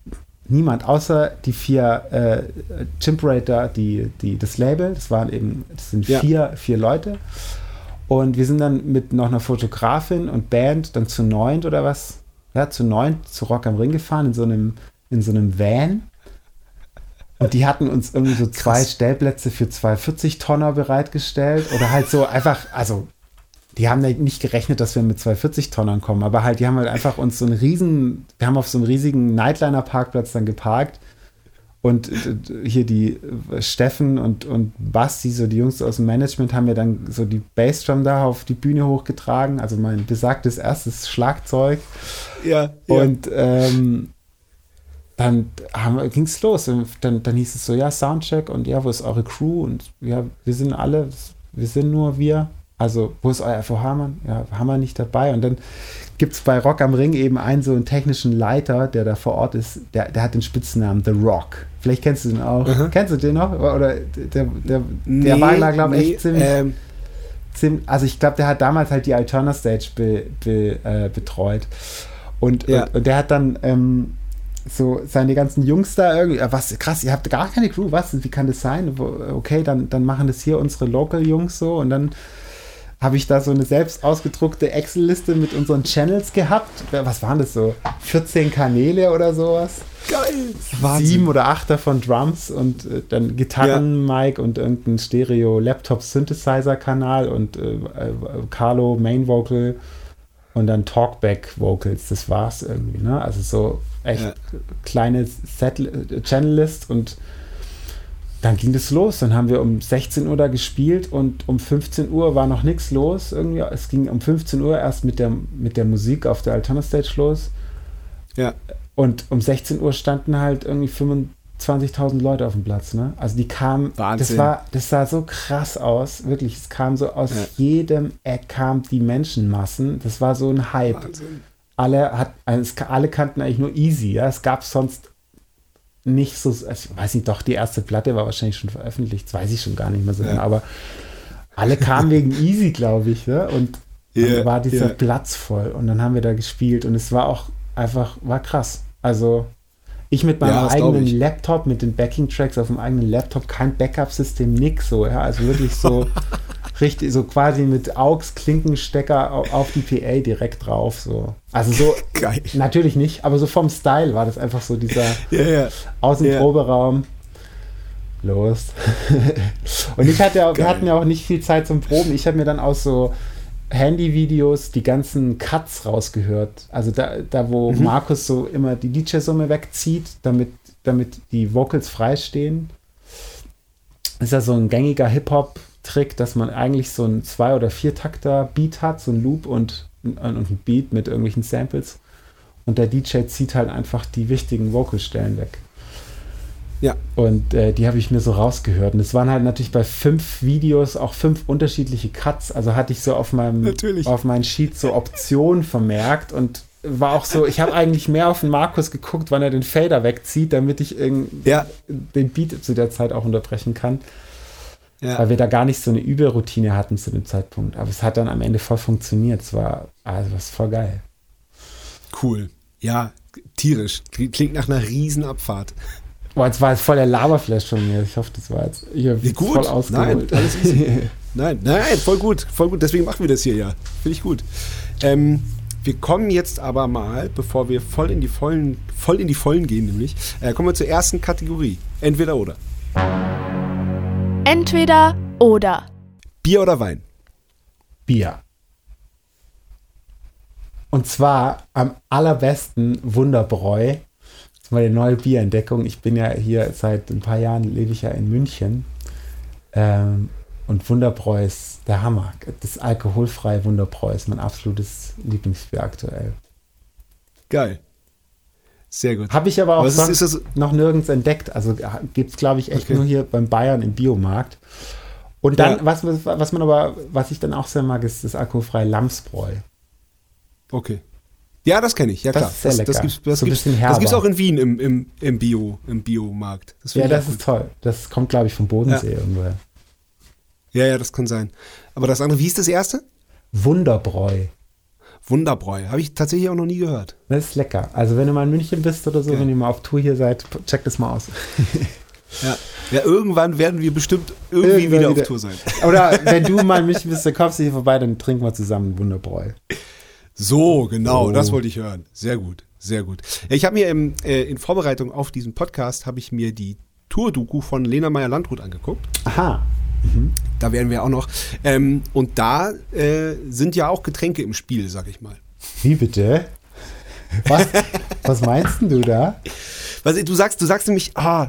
niemand, außer die vier äh, Chimperator, die, die, das Label, das waren eben, das sind Ja. vier, vier Leute. Und wir sind dann mit noch einer Fotografin und Band dann zu neunt oder was, ja, zu neunt zu Rock am Ring gefahren in so einem, in so einem Van. Und die hatten uns irgendwie so zwei Krass. Stellplätze für zwei 40-Tonner bereitgestellt. Oder halt so einfach, also die haben ja nicht gerechnet, dass wir mit zwei 40-Tonnern kommen, aber halt, die haben halt einfach uns so einen riesen, wir haben auf so einem riesigen Nightliner-Parkplatz dann geparkt. Und hier die äh, Steffen und, und Basti, so die Jungs aus dem Management, haben mir dann so die Bassdrum da auf die Bühne hochgetragen, also mein besagtes erstes Schlagzeug. Ja. Und ähm, dann ging es los. Und dann, dann hieß es so, ja, Soundcheck und ja, wo ist eure Crew? Und ja, wir sind alle, wir sind nur wir. Also, wo ist euer FOH-Mann? Ja, haben wir nicht dabei. Und dann gibt es bei Rock am Ring eben einen so einen technischen Leiter, der da vor Ort ist, der, der hat den Spitznamen The Rock. Vielleicht kennst du den auch. Mhm. Kennst du den noch? Oder der, der, der Nee, war da, glaube ich, nee, echt ziemlich ähm, also ich glaube, der hat damals halt die Alterna Stage be, be, äh, betreut. Und, Ja. und, und der hat dann ähm, so seine ganzen Jungs da irgendwie, äh, was krass, ihr habt gar keine Crew, was? Wie kann das sein? Okay, dann, dann machen das hier unsere Local-Jungs so und dann habe ich da so eine selbst ausgedruckte Excel-Liste mit unseren Channels gehabt. Was waren das so? 14 Kanäle oder sowas? Geil. Wahnsinn. Sieben oder acht davon Drums und äh, dann Gitarren-Mic und irgendein Stereo-Laptop-Synthesizer-Kanal und äh, äh, Carlo Main Vocal und dann Talkback-Vocals. Das war's irgendwie, ne? Also so echt ja. kleine äh, Channel-List und dann ging das los. Dann haben wir um 16 Uhr da gespielt und um 15 Uhr war noch nichts los. Irgendwie. Es ging um 15 Uhr erst mit der, mit der Musik auf der Alterna Stage los. Ja. Und um 16 Uhr standen halt irgendwie 25.000 Leute auf dem Platz. Ne? Also die kamen, Wahnsinn. das war, das sah so krass aus, wirklich. Es kam so aus ja. jedem Eck kam die Menschenmassen. Das war so ein Hype. Wahnsinn. Alle, hat, also alle kannten eigentlich nur Easy. Ja? Es gab sonst nicht so, also ich weiß nicht, doch, die erste Platte war wahrscheinlich schon veröffentlicht, das weiß ich schon gar nicht mehr so genau, aber alle kamen wegen Easy, glaube ich, ne? und yeah, war dieser yeah. Platz voll und dann haben wir da gespielt und es war auch einfach, war krass. Also ich mit meinem ja, eigenen Laptop, mit den Backing-Tracks auf dem eigenen Laptop, kein Backup-System, nix so, ja, also wirklich so *laughs* richtig, so quasi mit AUX-Klinkenstecker auf die PA direkt drauf. So. Also so, *laughs* Geil. natürlich nicht, aber so vom Style war das einfach so dieser *laughs* ja, ja. Außenproberaum. Ja. Los. *laughs* und ich hatte auch, wir hatten ja auch nicht viel Zeit zum Proben. Ich habe mir dann aus so Handyvideos die ganzen Cuts rausgehört. Also da, da wo mhm. Markus so immer die DJ-Summe wegzieht, damit, damit die Vocals freistehen. ist ja so ein gängiger Hip-Hop- Trick, dass man eigentlich so ein Zwei- oder Viertakter-Beat hat, so ein Loop und, und ein Beat mit irgendwelchen Samples. Und der DJ zieht halt einfach die wichtigen Vocalstellen weg. Ja. Und äh, die habe ich mir so rausgehört. Und es waren halt natürlich bei fünf Videos auch fünf unterschiedliche Cuts. Also hatte ich so auf meinem natürlich. auf meinen Sheet so Optionen vermerkt und war auch so, ich habe eigentlich mehr auf den Markus geguckt, wann er den Fader wegzieht, damit ich ja. den Beat zu der Zeit auch unterbrechen kann. Ja. Weil wir da gar nicht so eine Überroutine hatten zu dem Zeitpunkt. Aber es hat dann am Ende voll funktioniert. Es war, also was voll geil. Cool. Ja, tierisch. Klingt nach einer Riesenabfahrt. Boah, jetzt war es voll der Laberflash von mir. Ich hoffe, das war jetzt hier gut. voll ausgeholt. Nein, alles *laughs* nein, nein, voll gut, voll gut. Deswegen machen wir das hier ja. Finde ich gut. Ähm, wir kommen jetzt aber mal, bevor wir voll in die Vollen, voll in die Vollen gehen, nämlich, äh, kommen wir zur ersten Kategorie. Entweder oder. Entweder oder. Bier oder Wein? Bier. Und zwar am allerbesten Wunderbräu. Das ist meine neue Bierentdeckung. Ich bin ja hier seit ein paar Jahren, lebe ich ja in München. Ähm, und Wunderbräu ist der Hammer. Das alkoholfreie Wunderbräu ist mein absolutes Lieblingsbier aktuell. Geil. Sehr gut. Habe ich aber auch ist, ist noch nirgends entdeckt. Also gibt es, glaube ich, echt okay. nur hier beim Bayern im Biomarkt. Und dann, ja. was, was man aber, was ich dann auch sehr mag, ist das alkoholfreie Lamsbräu. Okay. Ja, das kenne ich, ja das klar. Ist sehr das, lecker. das gibt's, das so gibt's, das gibt's auch in Wien im, im, im Bio, im Biomarkt. Das ja, das ist toll. Das kommt, glaube ich, vom Bodensee ja. irgendwoher. Ja, ja, das kann sein. Aber das andere, wie ist das erste? Wunderbräu. Wunderbräu. Habe ich tatsächlich auch noch nie gehört. Das ist lecker. Also wenn du mal in München bist oder so, okay. wenn ihr mal auf Tour hier seid, check das mal aus. *laughs* ja. ja, irgendwann werden wir bestimmt irgendwie wieder, wieder, auf Tour sein. *laughs* Oder wenn du mal in München bist, dann kommst du hier vorbei, dann trinken wir zusammen Wunderbräu. So, genau, oh. das wollte ich hören. Sehr gut, sehr gut. Ich habe mir im, äh, in Vorbereitung auf diesen Podcast, habe ich mir die Tour-Doku von Lena Meyer-Landrut angeguckt. Aha. Mhm. Da werden wir auch noch. Ähm, und da äh, sind ja auch Getränke im Spiel, sag ich mal. Wie bitte? Was, was meinst du da? Was, du sagst, du sagst nämlich, ah,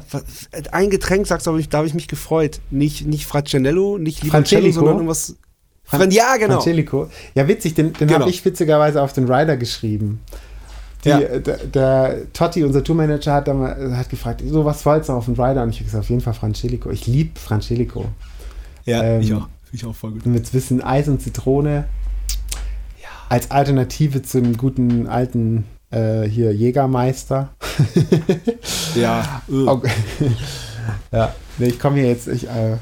ein Getränk sagst du, da habe ich mich gefreut. Nicht, nicht Fraccianello, nicht Limoncello, sondern irgendwas. Fran ja, genau. Francelico. Ja, witzig, den, den genau. habe ich witzigerweise auf den Rider geschrieben. Die, ja. der, der, Totti, unser Tourmanager, hat, hat gefragt, so was wolltest du auf den Rider? Und ich habe gesagt, auf jeden Fall Francelico. Ich liebe Francelico. Ja, ähm, ich auch. Ich auch voll gut. Mit bisschen Eis und Zitrone. Ja. Als Alternative zu einem guten alten äh, hier Jägermeister. *laughs* ja. Okay. *laughs* ja. Nee, ich komme hier jetzt. Ich, äh,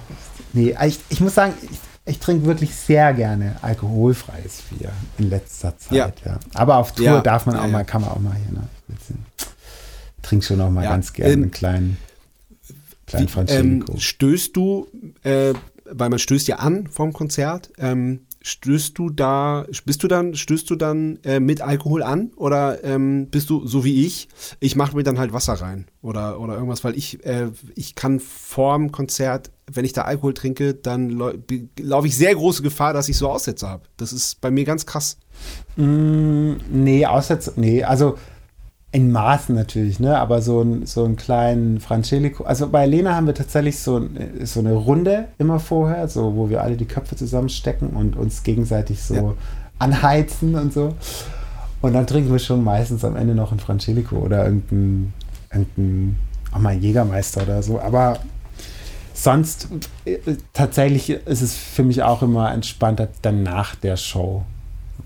nee, ich, ich muss sagen, ich, ich trinke wirklich sehr gerne alkoholfreies Bier in letzter Zeit. Ja. ja. Aber auf Tour ja. darf man auch ja, mal, kann man auch mal hier. Ne? Trink schon auch mal ganz gerne ähm, einen kleinen, kleinen Francisco. Ähm, stößt du äh, weil man stößt ja an vom Konzert. Ähm, stößt du da, bist du dann, stößt du dann äh, mit Alkohol an oder ähm, bist du so wie ich? Ich mache mir dann halt Wasser rein oder, oder irgendwas, weil ich, äh, ich kann vorm Konzert, wenn ich da Alkohol trinke, dann laufe ich sehr große Gefahr, dass ich so Aussätze habe. Das ist bei mir ganz krass. Mm, nee, Aussätze, nee, also in Maßen natürlich, ne? Aber so, ein, so einen kleinen Francelico. Also bei Lena haben wir tatsächlich so, so eine Runde immer vorher, so wo wir alle die Köpfe zusammenstecken und uns gegenseitig so ja. anheizen und so. Und dann trinken wir schon meistens am Ende noch ein Francelico oder irgendein, irgendein auch mal Jägermeister oder so. Aber sonst äh, tatsächlich ist es für mich auch immer entspannter dann nach der Show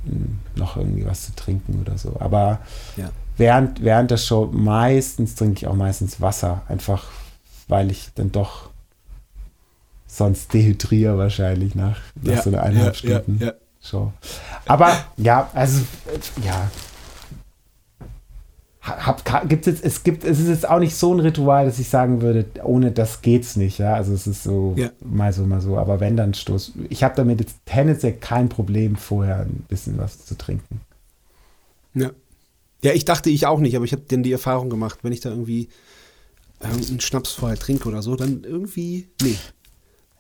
hm, noch irgendwie was zu trinken oder so. Aber ja während, während der Show meistens trinke ich auch meistens Wasser, einfach weil ich dann doch sonst dehydriere wahrscheinlich nach, nach ja, so einer eineinhalb ja, Stunden ja, Show. Aber ja, also ja. Hab, gibt's jetzt, es gibt, es ist jetzt auch nicht so ein Ritual, dass ich sagen würde, ohne das geht's nicht, ja. Also es ist so mal so, mal so. Aber wenn dann Stoß. Ich habe damit jetzt tendenziell kein Problem, vorher ein bisschen was zu trinken. Ja. Ja, ich dachte ich auch nicht, aber ich habe dann die Erfahrung gemacht, wenn ich da irgendwie einen Schnaps vorher trinke oder so, dann irgendwie, nee.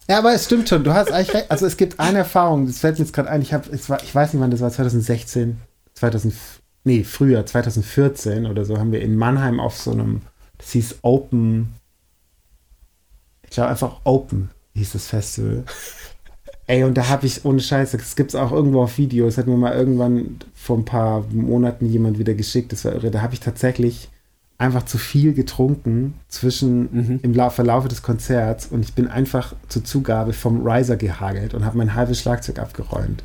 Ja, aber es stimmt schon, du hast eigentlich recht. Also es gibt eine Erfahrung, das fällt mir jetzt gerade ein, ich habe, ich weiß nicht wann das war, 2016, 2000, nee, früher, 2014 oder so, haben wir in Mannheim auf so einem, das hieß Open, ich glaube einfach Open hieß das Festival. Ey, und da habe ich ohne Scheiße, das gibt es auch irgendwo auf Video, das hat mir mal irgendwann vor ein paar Monaten jemand wieder geschickt, das war irre. Da habe ich tatsächlich einfach zu viel getrunken zwischen mhm. im Verlauf des Konzerts und ich bin einfach zur Zugabe vom Riser gehagelt und habe mein halbes Schlagzeug abgeräumt.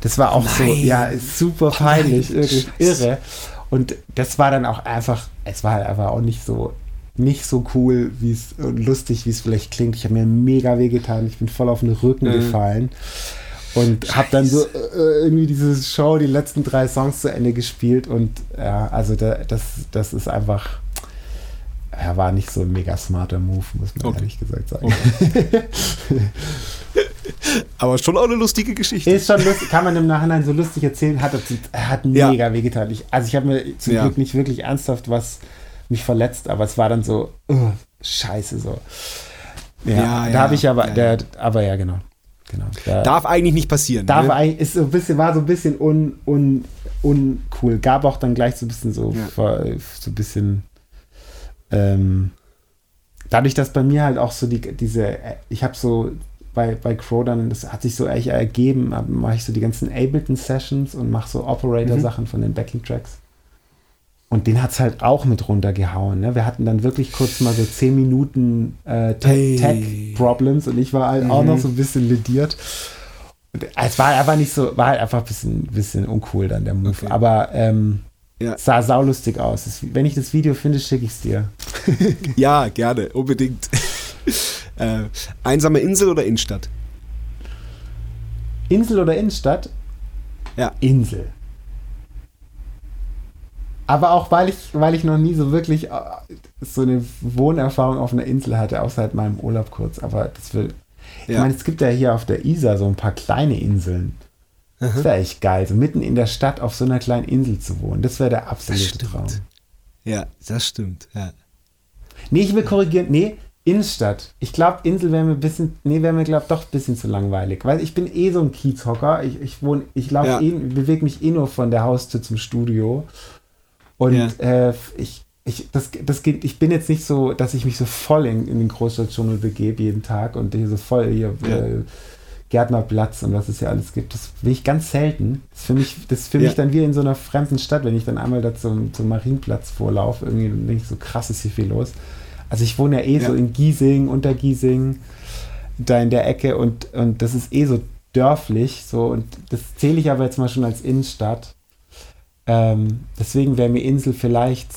Das war auch Nein. so, ja, super peinlich, oh irre. Und das war dann auch einfach, es war halt einfach auch nicht so nicht so cool, wie es lustig, wie es vielleicht klingt. Ich habe mir mega wehgetan. Ich bin voll auf den Rücken mhm. gefallen und habe dann so äh, irgendwie diese Show, die letzten drei Songs zu Ende gespielt und ja, also da, das, das ist einfach, ja, war nicht so ein mega smarter Move, muss man okay. ehrlich gesagt sagen. Okay. *laughs* Aber schon auch eine lustige Geschichte. Ist schon lustig, kann man im Nachhinein so lustig erzählen, hat, hat mega ja. wehgetan. Ich, also ich habe mir zum ja. Glück nicht wirklich ernsthaft was mich verletzt, aber es war dann so, uh, scheiße so. Ja, ja da ja, habe ich aber, ja, der, aber ja, genau. genau da, darf eigentlich nicht passieren. Darf ne? eigentlich, ist so ein bisschen, war so ein bisschen un, un, uncool. Gab auch dann gleich so ein bisschen so, so ein bisschen, ähm, dadurch, dass bei mir halt auch so die, diese, ich habe so bei, bei Crow dann, das hat sich so echt ergeben, mache ich so die ganzen Ableton-Sessions und mache so Operator-Sachen mhm. von den Backing-Tracks. Und den hat es halt auch mit runtergehauen. Ne? Wir hatten dann wirklich kurz mal so 10 Minuten äh, Tech-Problems und ich war halt mhm. auch noch mhm. so ein bisschen lediert. Es war einfach nicht so, war halt einfach ein bisschen, bisschen uncool dann der Move. Okay. Aber ähm, ja. sah saulustig aus. Das, wenn ich das Video finde, schicke ich es dir. *laughs* ja, gerne, unbedingt. *laughs* äh, einsame Insel oder Innenstadt? Insel oder Innenstadt? Ja. Insel. Aber auch weil ich, weil ich noch nie so wirklich äh, so eine Wohnerfahrung auf einer Insel hatte, außer meinem Urlaub kurz. Aber das will. Ich ja. meine, es gibt ja hier auf der Isar so ein paar kleine Inseln. Das wäre echt geil, so mitten in der Stadt auf so einer kleinen Insel zu wohnen. Das wäre der absolute Traum. Ja, das stimmt, ja. Nee, ich will korrigieren. Nee, Innenstadt. Ich glaube, Insel wäre mir ein bisschen, nee, wäre mir, glaube doch ein bisschen zu langweilig. Weil ich bin eh so ein Kiezhocker. Ich, ich wohne, ich laufe ja. eh, bewege mich eh nur von der Haustür zum Studio. Und ja. äh, ich, ich, das, das geht, ich bin jetzt nicht so, dass ich mich so voll in, in den Großstadtdschungel begebe jeden Tag und hier so voll hier ja. äh, Gärtnerplatz und was es hier alles gibt. Das will ich ganz selten. Das ist für mich, das für ja. mich dann wie in so einer fremden Stadt, wenn ich dann einmal da zum, zum Marienplatz vorlaufe, irgendwie denke ich so krass ist hier viel los. Also ich wohne ja eh ja. so in Giesing, unter Giesing, da in der Ecke und, und das ist eh so dörflich, so und das zähle ich aber jetzt mal schon als Innenstadt. Ähm, deswegen wäre mir Insel vielleicht.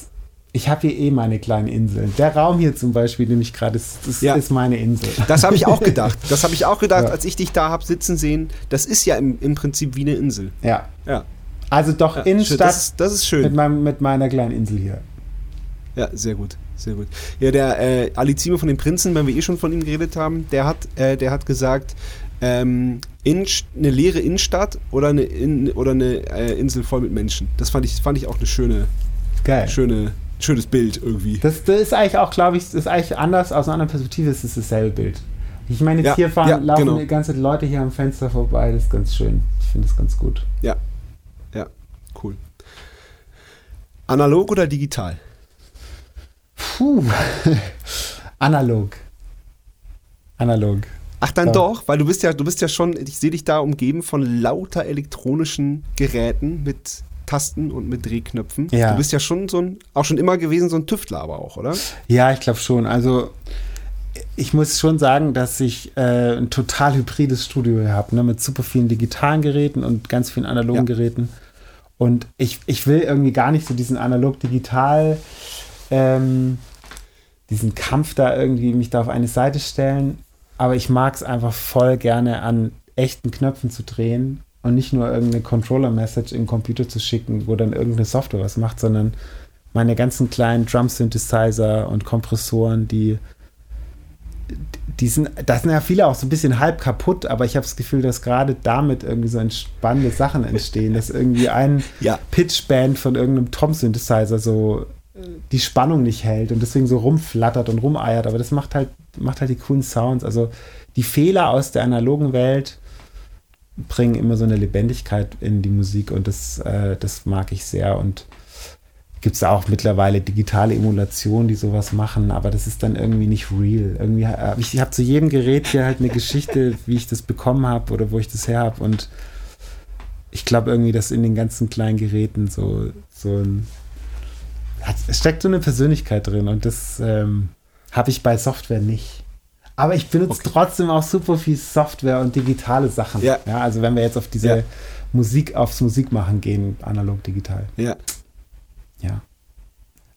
Ich habe hier eh meine kleinen Inseln. Der Raum hier zum Beispiel, den ich gerade, das, das ja. ist meine Insel. Das habe ich auch *laughs* gedacht. Das habe ich auch gedacht, ja. als ich dich da habe sitzen sehen. Das ist ja im, im Prinzip wie eine Insel. Ja. Ja. Also doch ja, Innenstadt. Das, das, ist schön. Mit, meinem, mit meiner kleinen Insel hier. Ja, sehr gut, sehr gut. Ja, der äh, Alizime von den Prinzen, wenn wir eh schon von ihm geredet haben, der hat, äh, der hat gesagt, ähm, in, eine leere Innenstadt oder eine, in, oder eine äh, Insel voll mit Menschen. Das fand ich, fand ich auch eine schöne, Geil. schöne, schönes Bild irgendwie. Das, das ist eigentlich auch, glaube ich, das ist eigentlich anders, aus einer anderen Perspektive ist es dasselbe Bild. Ich meine, jetzt Ja, hier fahren, ja, laufen genau. die ganze Zeit Leute hier am Fenster vorbei, das ist ganz schön. Ich finde das ganz gut. Ja. Ja, cool. Analog oder digital? Puh. *laughs* Analog. Analog. Ach dann Ja. doch, weil du bist ja, du bist ja schon, ich sehe dich da umgeben von lauter elektronischen Geräten mit Tasten und mit Drehknöpfen. Ja. Du bist ja schon so ein, auch schon immer gewesen, so ein Tüftler aber auch, oder? Ja, ich glaube schon. Also ich muss schon sagen, dass ich äh, ein total hybrides Studio habe, ne, mit super vielen digitalen Geräten und ganz vielen analogen Ja. Geräten. Und ich, ich will irgendwie gar nicht so diesen analog-digital, ähm, diesen Kampf da irgendwie mich da auf eine Seite stellen. Aber ich mag es einfach voll gerne an echten Knöpfen zu drehen und nicht nur irgendeine Controller-Message in den Computer zu schicken, wo dann irgendeine Software was macht, sondern meine ganzen kleinen Drum-Synthesizer und Kompressoren, die, die sind, da sind ja viele auch so ein bisschen halb kaputt, aber ich habe das Gefühl, dass gerade damit irgendwie so spannende Sachen entstehen, dass irgendwie ein Ja. Pitchband von irgendeinem Tom-Synthesizer so die Spannung nicht hält und deswegen so rumflattert und rumeiert, aber das macht halt, macht halt die coolen Sounds. Also die Fehler aus der analogen Welt bringen immer so eine Lebendigkeit in die Musik und das, äh, das mag ich sehr und gibt es auch mittlerweile digitale Emulationen, die sowas machen, aber das ist dann irgendwie nicht real. Irgendwie hab ich, ich habe zu jedem Gerät hier halt eine Geschichte, *laughs* wie ich das bekommen habe oder wo ich das her habe und ich glaube irgendwie, dass in den ganzen kleinen Geräten so, so ein hat, es steckt so eine Persönlichkeit drin und das ähm, habe ich bei Software nicht. Aber ich benutze Okay. trotzdem auch super viel Software und digitale Sachen. Ja. also wenn wir jetzt auf diese Ja. Musik, aufs Musikmachen gehen, analog, digital. Ja. Ja.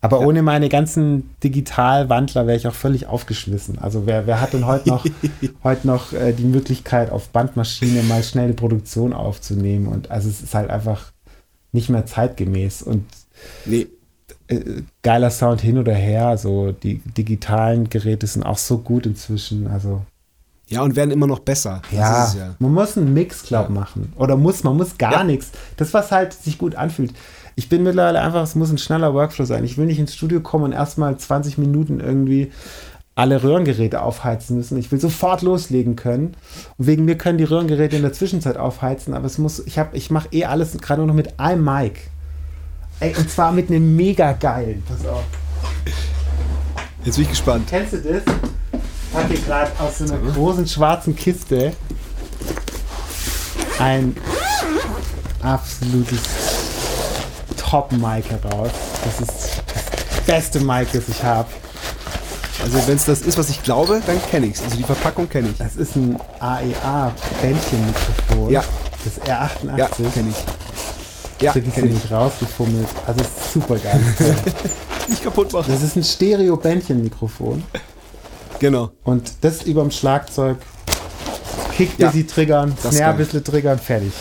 Aber Ja. ohne meine ganzen Digitalwandler wäre ich auch völlig aufgeschmissen. Also wer, wer hat denn heute noch, *laughs* heute noch äh, die Möglichkeit, auf Bandmaschine mal schnell eine Produktion aufzunehmen? Und also es ist halt einfach nicht mehr zeitgemäß und Nee. Äh, geiler Sound hin oder her. So die digitalen Geräte sind auch so gut inzwischen. Also Ja, und werden immer noch besser. Ja, ja. man muss einen Mix, glaub Ja. machen. Oder muss, man muss gar Ja. nichts. Das, was halt sich gut anfühlt. Ich bin mittlerweile einfach, es muss ein schneller Workflow sein. Ich will nicht ins Studio kommen und erstmal 20 Minuten irgendwie alle Röhrengeräte aufheizen müssen. Ich will sofort loslegen können. Und wegen mir können die Röhrengeräte in der Zwischenzeit aufheizen, aber es muss, ich habe, ich mache eh alles gerade nur noch mit einem Mic. Ey, und zwar mit einem mega geilen. Pass auf. Jetzt bin ich gespannt. Kennst du das? Ich hier gerade aus so einer großen schwarzen Kiste ein absolutes Top-Mic heraus. Das ist das beste Mic, das ich habe. Also wenn es das ist, was ich glaube, dann kenne ich es. Also die Verpackung kenne ich. Das ist ein AEA-Bändchenmikrofon. Ja. Das R88. Ja, kenne ich. Ja, Krieg ich sie nicht rausgefummelt. Also es ist super geil. *laughs* Nicht kaputt machen. das ist ein Stereo-Bändchenmikrofon. Genau. Und das überm Schlagzeug, Kick Ja, busy triggern, Snare ein bisschen triggern, fertig.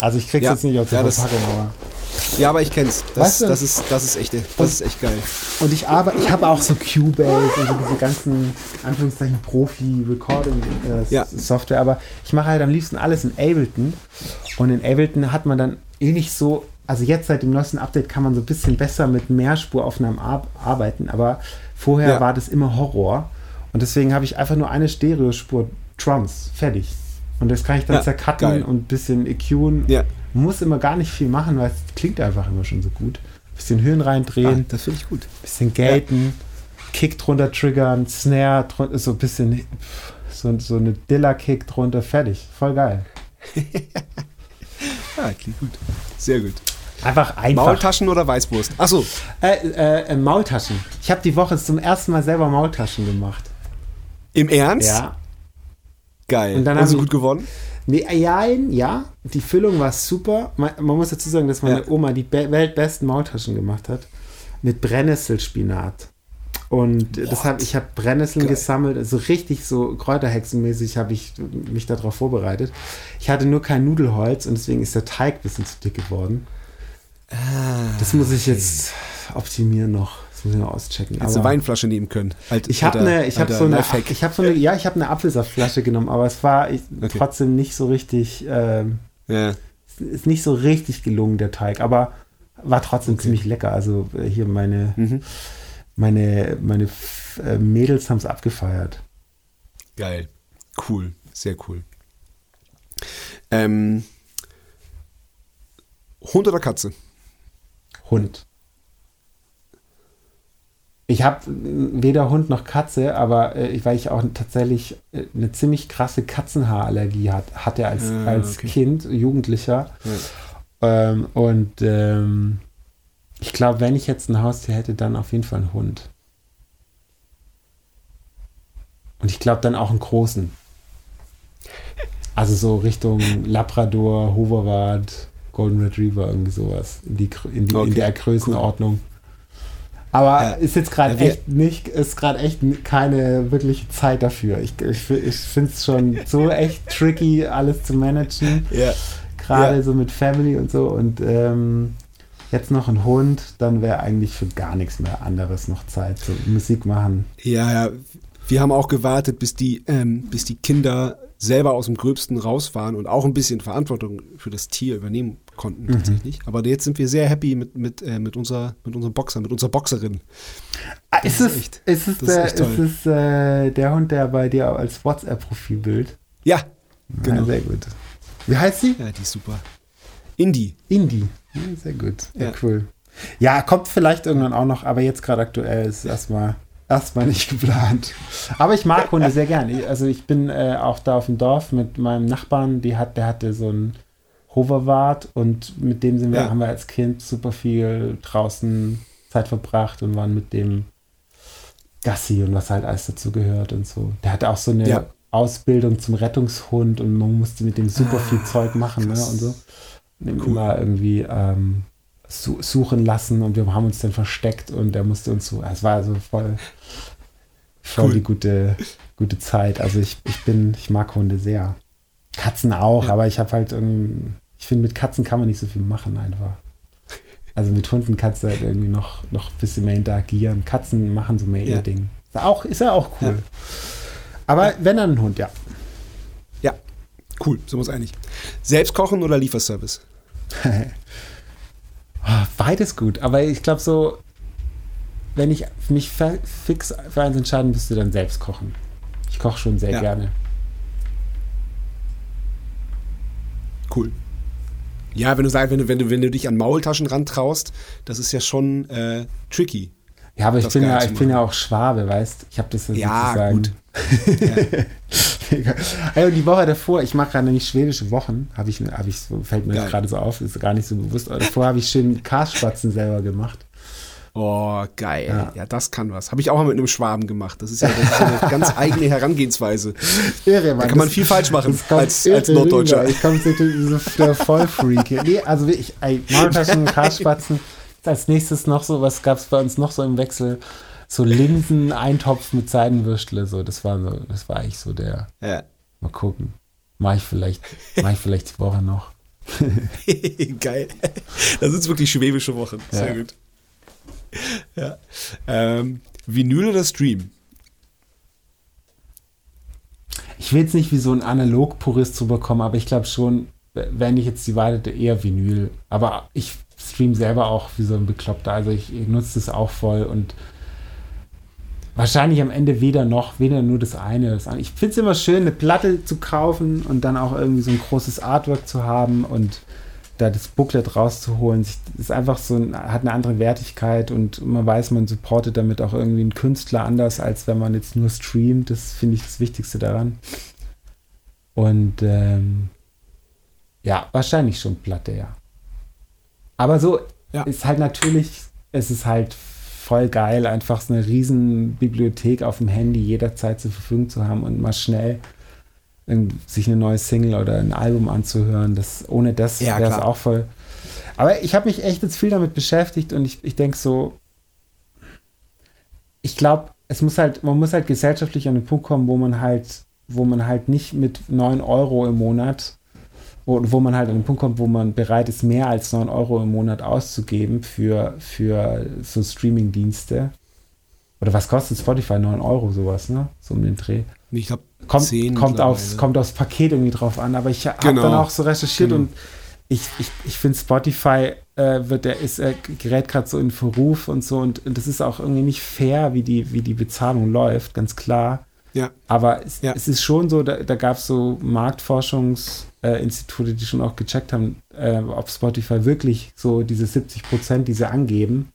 Also ich krieg's Ja, jetzt nicht aus der ja, das- Verpackung, aber. Ja, aber ich kenn's. Das, Weißt du- das, ist, das ist echt, das ist echt geil. Und ich arbeite, ich habe auch so Cubase und so diese ganzen, Anführungszeichen, Profi-Recording-Software, Ja. aber ich mache halt am liebsten alles in Ableton. Und in Ableton hat man dann eh nicht so, also jetzt seit dem neuesten Update kann man so ein bisschen besser mit Mehrspuraufnahmen ar arbeiten, aber vorher Ja. war das immer Horror. Und deswegen habe ich einfach nur eine Stereospur Drums, fertig. Und das kann ich dann Ja, zercutten geil. und ein bisschen EQen. Ja. Muss immer gar nicht viel machen, weil es klingt einfach immer schon so gut. bisschen Höhen Ah, reindrehen, das finde ich gut. bisschen gaten, Kick drunter triggern, Snare drunter, so ein bisschen so, so eine Dilla-Kick drunter, fertig. Voll geil. *laughs* Ja, klingt gut. Sehr gut. Einfach einfach. Maultaschen oder Weißwurst? Achso, Äh, äh, äh, Maultaschen. Ich habe die Woche zum ersten Mal selber Maultaschen gemacht. im Ernst? Ja. Geil. Und dann Haben sie gut gewonnen? Nee, ja, ja, die Füllung war super. Man, man muss dazu sagen, dass meine Ja. Oma die be weltbesten Maultaschen gemacht hat. Mit Brennnesselspinat. Und das hab, ich habe Brennnesseln Geil. gesammelt, also richtig so kräuterhexenmäßig habe ich mich darauf vorbereitet. Ich hatte nur kein Nudelholz und deswegen ist der Teig ein bisschen zu dick geworden. Ah, Das muss ich jetzt optimieren noch. Das muss ich mal auschecken. Hättest eine Weinflasche nehmen können. Alt, ich habe eine, ich habe so eine, ich habe so eine, ja, ich habe eine Apfelsaftflasche genommen, aber es war ich, okay. trotzdem nicht so richtig, ähm, ja. ist nicht so richtig gelungen der Teig, aber war trotzdem okay. ziemlich lecker. Also äh, hier meine, mhm. Meine, meine äh, Mädels haben es abgefeiert. Geil, cool, sehr cool. Ähm, Hund oder Katze? Hund. Ich habe weder Hund noch Katze, aber äh, weil ich auch tatsächlich äh, eine ziemlich krasse Katzenhaarallergie hat, hatte als, ah, als okay. Kind, Jugendlicher. Ja. Ähm, und ähm, ich glaube, wenn ich jetzt ein Haustier hätte, dann auf jeden Fall einen Hund. Und ich glaube dann auch einen großen. Also so Richtung Labrador, Hoverwart, Golden Retriever, irgendwie sowas. In, die, in, die, okay. in der Größenordnung. Cool. Aber ja. ist jetzt gerade ja, echt nicht, ist gerade echt keine wirkliche Zeit dafür. Ich, ich, ich finde es schon so *laughs* echt tricky, alles zu managen. Ja. Gerade so mit Family und so. Und ähm, jetzt noch ein Hund, dann wäre eigentlich für gar nichts mehr anderes noch Zeit. So Musik machen. Ja, ja. Wir haben auch gewartet, bis die, ähm, bis die Kinder selber aus dem Gröbsten rausfahren und auch ein bisschen Verantwortung für das Tier übernehmen konnten mhm. tatsächlich. Aber jetzt sind wir sehr happy mit, mit, äh, mit, unserer, mit unserem Boxer, mit unserer Boxerin. Ah, ist, es, echt, ist, es, der, ist, ist es äh, der Hund, der bei dir als WhatsApp-Profilbild? Ja, genau. Ja, sehr gut. Wie heißt sie? Ja, die ist super. Indie. Indie. Ja, sehr gut. Ja, cool. Ja, kommt vielleicht irgendwann auch noch, aber jetzt gerade aktuell ist es erstmal erstmal nicht *laughs* geplant. Aber ich mag Hunde sehr gern. Also ich bin äh, auch da auf dem Dorf mit meinem Nachbarn, die hat, der hatte so einen Hoverwart und mit dem sind wir, ja. haben wir als Kind super viel draußen Zeit verbracht und waren mit dem Gassi und was halt alles dazu gehört und so. Der hatte auch so eine ja. Ausbildung zum Rettungshund und man musste mit dem super viel ah, Zeug machen ne, und so. Cool. immer irgendwie ähm, suchen lassen und wir haben uns dann versteckt und er musste uns so, es war also voll, voll cool. die gute, gute Zeit. Also ich, ich bin, ich mag Hunde sehr. Katzen auch, ja. aber ich habe halt irgendwie, ich finde, mit Katzen kann man nicht so viel machen einfach. Also mit Hunden kannst du halt irgendwie noch, noch ein bisschen mehr interagieren. Katzen machen so mehr ja. ihr Ding. Ist, auch, ist ja auch cool. Ja. Aber wenn dann ein Hund, ja. Ja, cool, sind wir uns einig. Selbst kochen oder Lieferservice? *laughs* Ah, beides gut, aber ich glaube so, wenn ich mich fix für eins entscheiden müsste, dann selbst kochen. Ich koche schon sehr ja. gerne. Cool. Ja, wenn du sagst, wenn du, wenn du, wenn du dich an Maultaschen rantraust, das ist ja schon äh, tricky. Ja, aber ich bin ja, ich bin ja auch Schwabe, weißt Ich habe das ja sozusagen. Gut. Also *laughs* die Woche davor, ich mache gerade nicht schwedische Wochen, habe ich, hab ich so, fällt mir gerade so auf, ist gar nicht so bewusst. Davor habe ich schön Karspatzen selber gemacht. Oh, geil. Ja. ja. das kann was. Habe ich auch mal mit einem Schwaben gemacht. Das ist ja, das ist eine *laughs* ganz eigene Herangehensweise. Irre, Mann. Da kann man viel falsch machen als, als Norddeutscher. Rüber. Ich komme so der Vollfreak. *laughs* Nee, also ich, Maultaschen, Karspatzen. Als nächstes noch so, was gab es bei uns noch so im Wechsel? So Linsen, Eintopf mit Seidenwürstle, so, das war so, das war eigentlich so der. Ja. Mal gucken. Mach ich vielleicht, mach ich vielleicht die Woche noch. *laughs* Geil. Das sind wirklich schwäbische Wochen. Sehr ja. gut. Ja. Ähm, Vinyl oder Stream? Ich will jetzt nicht wie so ein Analog-Purist zu bekommen, aber ich glaube schon, wenn ich jetzt die Wahl hätte, eher Vinyl. Aber ich stream selber auch wie so ein Bekloppter. Also ich, ich nutze das auch voll und wahrscheinlich am Ende weder noch, weder nur das eine. Das andere. Ich finde es immer schön, eine Platte zu kaufen und dann auch irgendwie so ein großes Artwork zu haben und da das Booklet rauszuholen. Das ist einfach so, hat eine andere Wertigkeit und man weiß, man supportet damit auch irgendwie einen Künstler anders, als wenn man jetzt nur streamt. Das finde ich das Wichtigste daran. Und ähm, ja, wahrscheinlich schon Platte, ja. Aber so ja. ist halt natürlich, es ist halt voll geil, einfach so eine riesen Bibliothek auf dem Handy jederzeit zur Verfügung zu haben und mal schnell sich eine neue Single oder ein Album anzuhören. Das, ohne das ja, wäre es auch voll. Aber ich habe mich echt jetzt viel damit beschäftigt und ich, ich denke so, ich glaube, es muss halt, man muss halt gesellschaftlich an den Punkt kommen, wo man halt, wo man halt nicht mit 9 Euro im Monat wo, wo man halt an den Punkt kommt, wo man bereit ist, mehr als 9 Euro im Monat auszugeben für, für so Streaming-Dienste. Oder was kostet Spotify? 9 Euro sowas, ne? So um den Dreh. Ich glaube, kommt, kommt, aufs, kommt aufs Paket irgendwie drauf an. Aber ich habe genau. dann auch so recherchiert genau. und ich, ich, ich finde Spotify äh, wird der ist äh, gerät gerade so in Verruf und so und, und das ist auch irgendwie nicht fair, wie die wie die Bezahlung läuft, ganz klar. Ja. Aber es, ja. es ist schon so, da, da gab es so Marktforschungsinstitute, äh, die schon auch gecheckt haben, äh, ob Spotify wirklich so diese 70 Prozent, die sie angeben,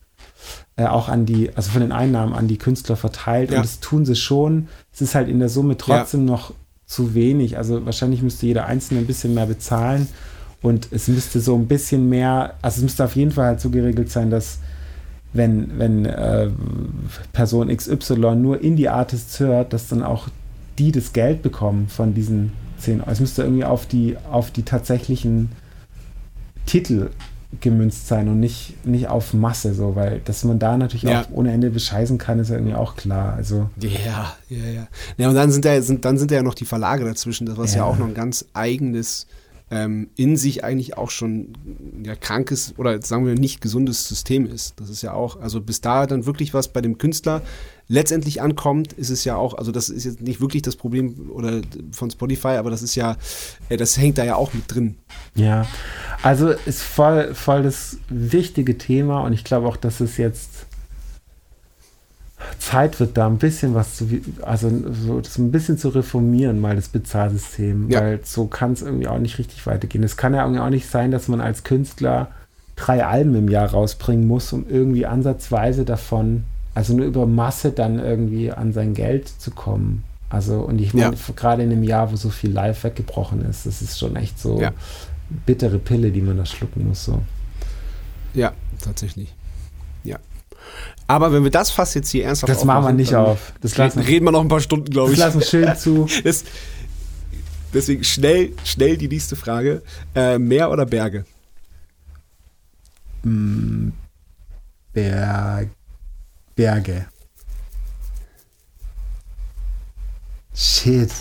äh, auch an die, also von den Einnahmen an die Künstler verteilt. Ja. Und das tun sie schon. Es ist halt in der Summe trotzdem ja. noch zu wenig. Also wahrscheinlich müsste jeder Einzelne ein bisschen mehr bezahlen. Und es müsste so ein bisschen mehr, also es müsste auf jeden Fall halt so geregelt sein, dass wenn, wenn äh, Person XY nur Indie-Artists hört, dass dann auch die das Geld bekommen von diesen 10 Euro. Es müsste irgendwie auf die, auf die tatsächlichen Titel gemünzt sein und nicht, nicht auf Masse, so, weil dass man da natürlich ja. auch ohne Ende bescheißen kann, ist ja irgendwie auch klar. Also. Ja, ja, ja. Ja, und dann sind ja, sind, dann sind ja noch die Verlage dazwischen, das was ja, ja auch noch ein ganz eigenes ähm, in sich eigentlich auch schon ja, krankes oder sagen wir nicht gesundes System ist. Das ist ja auch, also bis da dann wirklich was bei dem Künstler letztendlich ankommt, ist es ja auch, also das ist jetzt nicht wirklich das Problem oder von Spotify, aber das ist ja, äh, das hängt da ja auch mit drin. Ja, also ist voll, voll das wichtige Thema und ich glaube auch, dass es jetzt Zeit wird, da ein bisschen was zu, also so das ein bisschen zu reformieren, mal das Bezahlsystem, ja. weil so kann es irgendwie auch nicht richtig weitergehen. Es kann ja irgendwie auch nicht sein, dass man als Künstler drei Alben im Jahr rausbringen muss, um irgendwie ansatzweise davon, also nur über Masse dann irgendwie an sein Geld zu kommen. Also, und ich meine, ja. gerade in einem Jahr, wo so viel live weggebrochen ist, das ist schon echt so ja. bittere Pille, die man da schlucken muss. So. Ja, tatsächlich. Aber wenn wir das fast jetzt hier ernsthaft Das machen wir nicht auf. Das lassen, reden wir noch ein paar Stunden, glaube ich. Das lassen schön zu. *laughs* Das, deswegen schnell, schnell die nächste Frage. Äh, Meer oder Berge? Mm, Berg, Berge. Shit.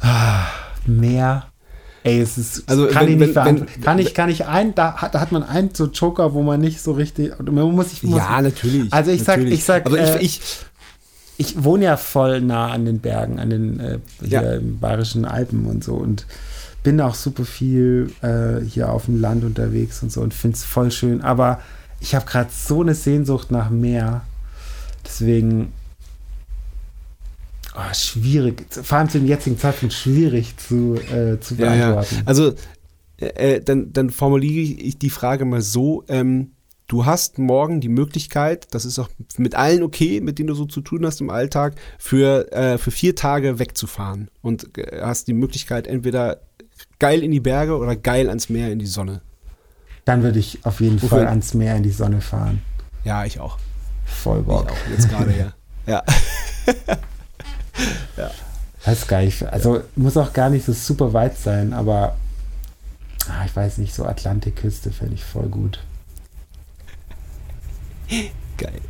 Ah, Meer Ey, es ist, also kann wenn, ich nicht wenn, wenn, kann ich, kann ich ein, da hat, da hat man einen so Joker, wo man nicht so richtig, man muss ich, muss ja, natürlich. Also ich natürlich. sag, ich sag, äh, ich, ich, ich wohne ja voll nah an den Bergen, an den äh, hier ja. im Bayerischen Alpen und so und bin auch super viel äh, hier auf dem Land unterwegs und so und finde es voll schön. Aber ich habe gerade so eine Sehnsucht nach Meer. Deswegen oh, schwierig, vor allem zu dem jetzigen Zeitpunkt schwierig zu, äh, zu beantworten. Ja, ja. Also äh, äh, dann, dann formuliere ich die Frage mal so. Ähm, du hast morgen die Möglichkeit, das ist auch mit allen okay, mit denen du so zu tun hast im Alltag, für, äh, für vier Tage wegzufahren und äh, hast die Möglichkeit, entweder geil in die Berge oder geil ans Meer in die Sonne. Dann würde ich auf jeden Wofür? Fall ans Meer in die Sonne fahren. Ja, ich auch. Voll Bock. Ich auch, jetzt gerade, ja. *laughs* Ja. ja. Das ist geil. Also muss auch gar nicht so super weit sein, aber ah, ich weiß nicht, so Atlantikküste fände ich voll gut. Geil.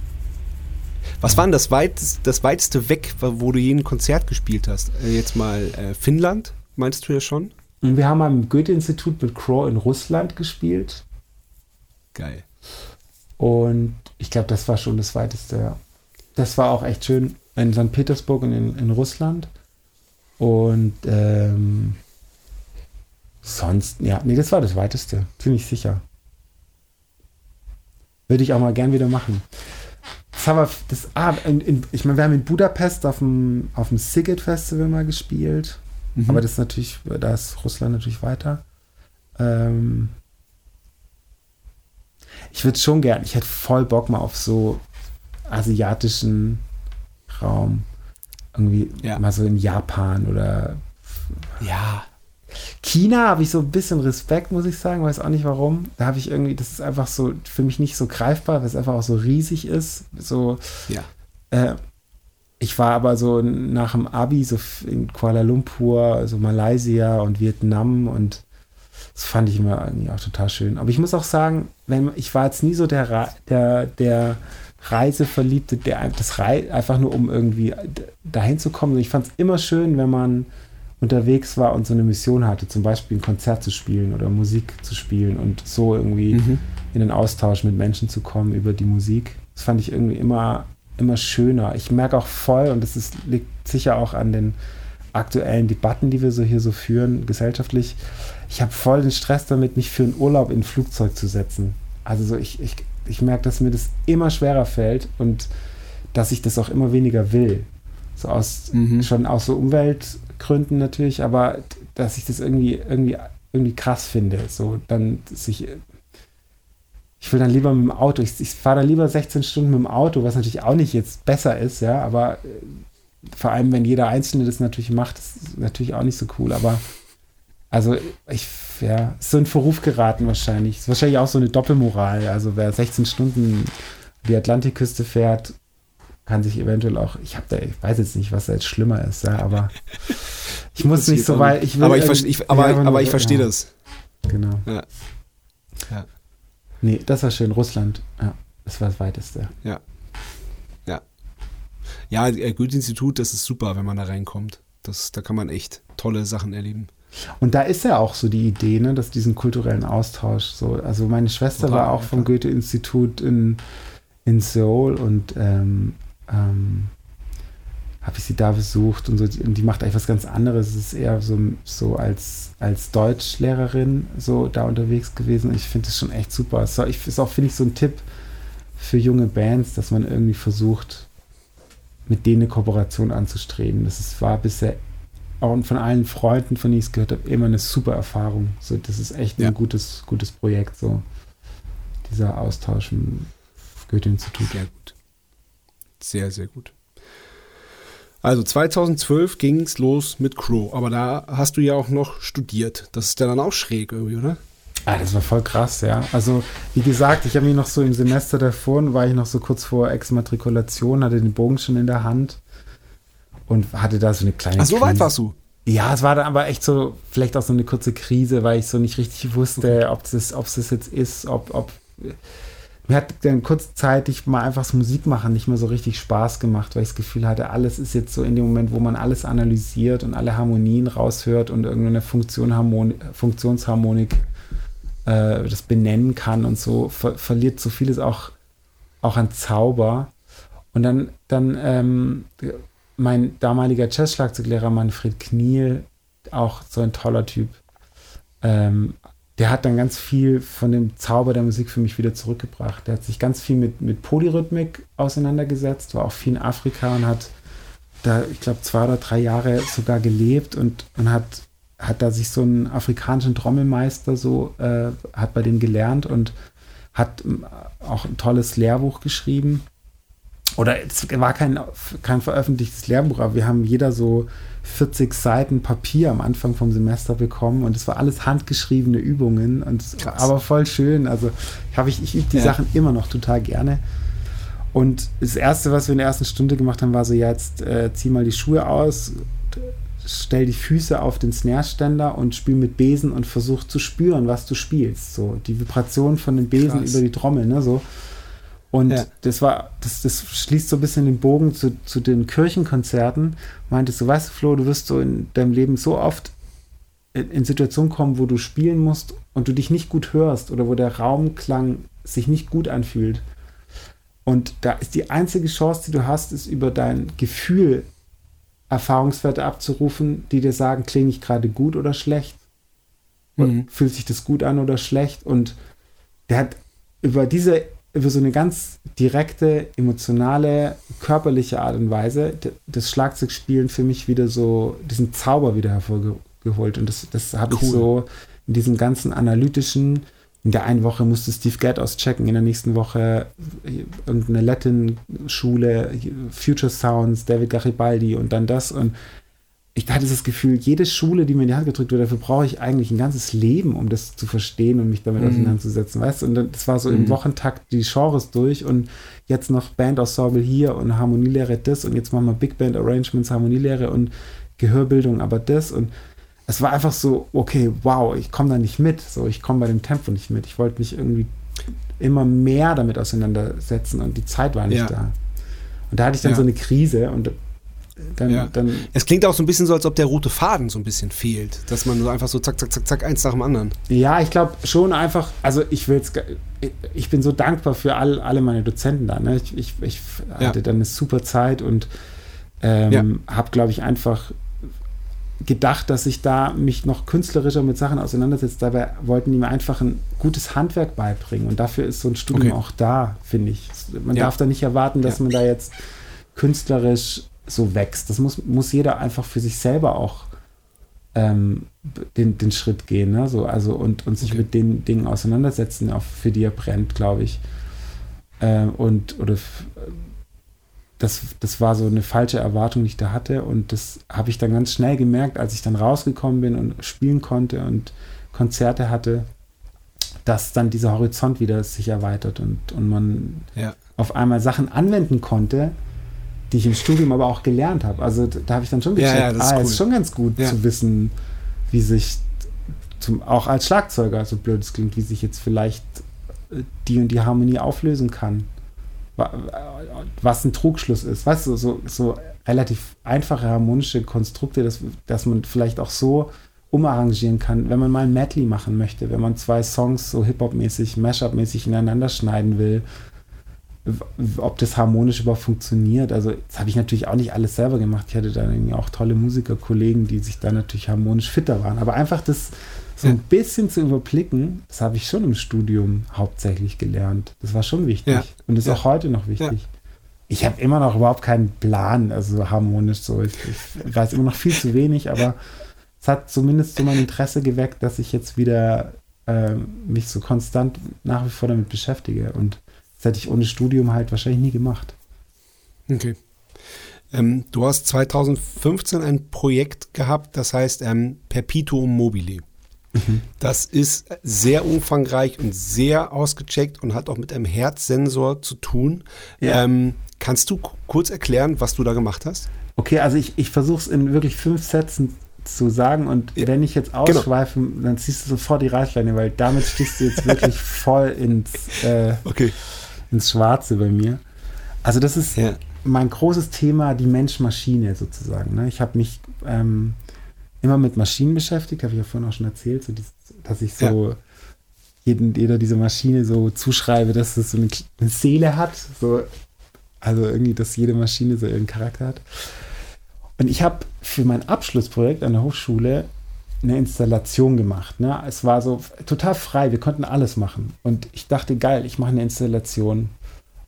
Was war denn das, weitest, das weiteste weg, wo du jeden Konzert gespielt hast? Äh, jetzt mal äh, Finnland, meinst du ja schon? Wir haben am Goethe-Institut mit Crow in Russland gespielt. Geil. Und ich glaube, das war schon das weiteste, ja. Das war auch echt schön in St. Petersburg und in, in Russland. Und ähm, sonst, ja, nee, das war das weiteste, ziemlich sicher. Würde ich auch mal gern wieder machen. Das haben wir, das, ah, in, in, ich meine, wir haben in Budapest auf dem, auf dem Siget Festival mal gespielt. Mhm. Aber das ist natürlich, da ist Russland natürlich weiter. Ähm, ich würde schon gern, ich hätte voll Bock mal auf so asiatischen Raum. Irgendwie ja. mal so in Japan oder. Ja. China habe ich so ein bisschen Respekt, muss ich sagen, weiß auch nicht warum. Da habe ich irgendwie, das ist einfach so für mich nicht so greifbar, weil es einfach auch so riesig ist. So. Ja. Äh, ich war aber so nach dem Abi so in Kuala Lumpur, so Malaysia und Vietnam und das fand ich immer irgendwie auch total schön. Aber ich muss auch sagen, wenn ich war jetzt nie so der der der Reiseverliebte, der das Rei einfach nur um irgendwie dahin zu kommen. Ich fand es immer schön, wenn man unterwegs war und so eine Mission hatte, zum Beispiel ein Konzert zu spielen oder Musik zu spielen und so irgendwie Mhm. in den Austausch mit Menschen zu kommen über die Musik. Das fand ich irgendwie immer, immer schöner. Ich merke auch voll, und das ist, liegt sicher auch an den aktuellen Debatten, die wir so hier so führen, gesellschaftlich, ich habe voll den Stress damit, mich für einen Urlaub in ein Flugzeug zu setzen. Also so ich, ich, ich merke, dass mir das immer schwerer fällt und dass ich das auch immer weniger will. So aus, Mhm. schon aus so Umweltgründen natürlich, aber dass ich das irgendwie, irgendwie, irgendwie krass finde. So dann sich ich will dann lieber mit dem Auto, ich, ich fahre dann lieber 16 Stunden mit dem Auto, was natürlich auch nicht jetzt besser ist, ja, aber äh, vor allem, wenn jeder Einzelne das natürlich macht, ist es natürlich auch nicht so cool, aber also ich, ja, ist so in Verruf geraten wahrscheinlich. Ist wahrscheinlich auch so eine Doppelmoral. Also wer 16 Stunden die Atlantikküste fährt, kann sich eventuell auch, ich habe da, ich weiß jetzt nicht, was da jetzt schlimmer ist, ja, aber *laughs* ich muss nicht so weit, ich will aber ich, verste- ich, aber, nur- aber ich verstehe ja, das. Genau. Ja. Ja. Nee, das war schön. Russland, ja, das war das Weiteste. Ja. Ja. Ja, äh, Goethe-Institut, das ist super, wenn man da reinkommt. Das, da kann man echt tolle Sachen erleben. Und da ist ja auch so die Idee, ne, dass diesen kulturellen Austausch so. Also meine Schwester war auch vom. Goethe-Institut in, in Seoul und ähm, ähm, habe ich sie da besucht und so. Und die macht eigentlich was ganz anderes. Es ist eher so, so als, als Deutschlehrerin so da unterwegs gewesen. Ich finde das schon echt super. Es ist auch- ich- ist auch, finde ich, so ein Tipp für junge Bands, dass man irgendwie versucht, mit denen eine Kooperation anzustreben. Das ist, war bisher auch von allen Freunden, von denen ich es gehört habe, immer eine super Erfahrung. So, das ist echt Ja. ein gutes, gutes Projekt, so dieser Austausch im Goethe-Institut. Sehr gut. Sehr, sehr gut. Also 2012 ging es los mit Crow, aber da hast du ja auch noch studiert. Das ist ja dann auch schräg irgendwie, oder? Ah, das war voll krass, ja. Also, wie gesagt, ich habe mich noch so im Semester davor, war ich noch so kurz vor Exmatrikulation, hatte den Bogen schon in der Hand und hatte da so eine kleine Ach, so weit warst du. Ja, es war dann aber echt so, vielleicht auch so eine kurze Krise, weil ich so nicht richtig wusste, ob das, ob es das jetzt ist, ob, ob. Mir hat dann kurzzeitig mal einfach das Musikmachen nicht mehr so richtig Spaß gemacht, weil ich das Gefühl hatte, alles ist jetzt so in dem Moment, wo man alles analysiert und alle Harmonien raushört und irgendeine Funktion Harmoni Funktionsharmonik äh, das benennen kann und so, ver verliert so vieles auch, auch an Zauber. Und dann, dann ähm, mein damaliger Jazz-Schlagzeuglehrer Manfred Kniel, auch so ein toller Typ, ähm, der hat dann ganz viel von dem Zauber der Musik für mich wieder zurückgebracht. Der hat sich ganz viel mit, mit Polyrhythmik auseinandergesetzt, war auch viel in Afrika und hat da, ich glaube, zwei oder drei Jahre sogar gelebt und, und hat, hat da sich so einen afrikanischen Trommelmeister so, äh, hat bei dem gelernt und hat ähm, auch ein tolles Lehrbuch geschrieben. Oder es war kein, kein veröffentlichtes Lehrbuch, aber wir haben jeder so 40 Seiten Papier am Anfang vom Semester bekommen und es war alles handgeschriebene Übungen und es- Krass. aber voll schön. Also habe ich, ich übe die Ja. Sachen immer noch total gerne. Und das erste, was wir in der ersten Stunde gemacht haben, war so, jetzt äh, zieh mal die Schuhe aus, stell die Füße auf den Snare-Ständer und spiel mit Besen und versuch zu spüren, was du spielst. So die Vibration von den Besen Krass. über die Trommel, ne? So. Und Ja. das war, das, das schließt so ein bisschen den Bogen zu, zu den Kirchenkonzerten. Meintest du, weißt du, Flo, du wirst so in deinem Leben so oft in, in Situationen kommen, wo du spielen musst und du dich nicht gut hörst oder wo der Raumklang sich nicht gut anfühlt. Und da ist die einzige Chance, die du hast, ist über dein Gefühl Erfahrungswerte abzurufen, die dir sagen, klinge ich gerade gut oder schlecht? Mhm. Fühlt sich das gut an oder schlecht? Und der hat über diese, über so eine ganz direkte, emotionale, körperliche Art und Weise das Schlagzeugspielen für mich wieder so, diesen Zauber wieder hervorgeholt. Und das, das habe ich Cool. so in diesem ganzen analytischen, in der einen Woche musste Steve Gadd auschecken, in der nächsten Woche irgendeine Latin-Schule, Future Sounds, David Garibaldi und dann das. Und ich hatte das Gefühl, jede Schule, die mir in die Hand gedrückt wird, dafür brauche ich eigentlich ein ganzes Leben, um das zu verstehen und mich damit Mhm. auseinanderzusetzen, weißt du? Und das war so im Mhm. Wochentakt die Genres durch und jetzt noch Band-Ensemble hier und Harmonielehre das und jetzt machen wir Big Band Arrangements, Harmonielehre und Gehörbildung, aber das und es war einfach so, okay, wow, ich komme da nicht mit, so, ich komme bei dem Tempo nicht mit. Ich wollte mich irgendwie immer mehr damit auseinandersetzen und die Zeit war nicht Ja. da. Und da hatte ich dann Ja. so eine Krise und dann, Ja. dann Es klingt auch so ein bisschen so, als ob der rote Faden so ein bisschen fehlt. Dass man so einfach so zack, zack, zack, zack, eins nach dem anderen. Ja, ich glaube schon einfach, also ich will jetzt, ich bin so dankbar für all, alle meine Dozenten da. Ne? Ich, ich, ich Ja. hatte dann eine super Zeit und ähm, Ja. habe, glaube ich, einfach gedacht, dass ich da mich noch künstlerischer mit Sachen auseinandersetze. Dabei wollten die mir einfach ein gutes Handwerk beibringen und dafür ist so ein Studium Okay. auch da, finde ich. Man Ja. darf da nicht erwarten, dass Ja. man da jetzt künstlerisch so wächst. Das muss, muss jeder einfach für sich selber auch ähm, den, den Schritt gehen, ne? so, also und, und sich Okay. mit den Dingen auseinandersetzen, auf, für die er brennt, glaube ich. Ähm, und oder das, das war so eine falsche Erwartung, die ich da hatte. Und das habe ich dann ganz schnell gemerkt, als ich dann rausgekommen bin und spielen konnte und Konzerte hatte, dass dann dieser Horizont wieder sich erweitert und, und man Ja. auf einmal Sachen anwenden konnte, die ich im Studium aber auch gelernt habe. Also da habe ich dann schon Ja, gecheckt, ja, das ist ah, cool. ist schon ganz gut Ja. zu wissen, wie sich zum, auch als Schlagzeuger, so blöd es klingt, wie sich jetzt vielleicht äh, die und die Harmonie auflösen kann. Wa- Was ein Trugschluss ist. Weißt du, so, so relativ einfache harmonische Konstrukte, dass, dass man vielleicht auch so umarrangieren kann, wenn man mal ein Medley machen möchte, wenn man zwei Songs so Hip-Hop-mäßig, Mashup-mäßig ineinander schneiden will, ob das harmonisch überhaupt funktioniert. Also, das habe ich natürlich auch nicht alles selber gemacht. Ich hatte da auch tolle Musikerkollegen, die sich da natürlich harmonisch fitter waren. Aber einfach das so ein Ja. bisschen zu überblicken, das habe ich schon im Studium hauptsächlich gelernt. Das war schon wichtig. Ja. Und ist Ja. auch heute noch wichtig. Ich habe immer noch überhaupt keinen Plan, also so harmonisch so. Ich, ich weiß immer noch viel zu wenig, aber es hat zumindest so mein Interesse geweckt, dass ich jetzt wieder ähm, mich so konstant nach wie vor damit beschäftige. Und das hätte ich ohne Studium halt wahrscheinlich nie gemacht. Okay. Ähm, du hast 2015 ein Projekt gehabt, das heißt ähm, Perpetuum mobile. Das ist sehr umfangreich und sehr ausgecheckt und hat auch mit einem Herzsensor zu tun. Ja. Ähm, kannst du kurz erklären, was du da gemacht hast? Okay, also ich, ich versuche es in wirklich fünf Sätzen zu sagen und Ja, wenn ich jetzt genau. ausschweife, dann ziehst du sofort die Reißleine, weil damit stichst du jetzt wirklich *laughs* voll ins, äh, Okay. Ins Schwarze bei mir. Also das ist Ja. mein großes Thema, die Mensch-Maschine sozusagen. Ne? Ich habe mich ähm, immer mit Maschinen beschäftigt, habe ich ja vorhin auch schon erzählt, so dieses, dass ich so jeden, jeder diese Maschine so zuschreibe, dass es so eine, eine Seele hat. So, also irgendwie, dass jede Maschine so ihren Charakter hat. Und ich habe für mein Abschlussprojekt an der Hochschule eine Installation gemacht. Ne? Es war so total frei, wir konnten alles machen. Und ich dachte, geil, ich mache eine Installation.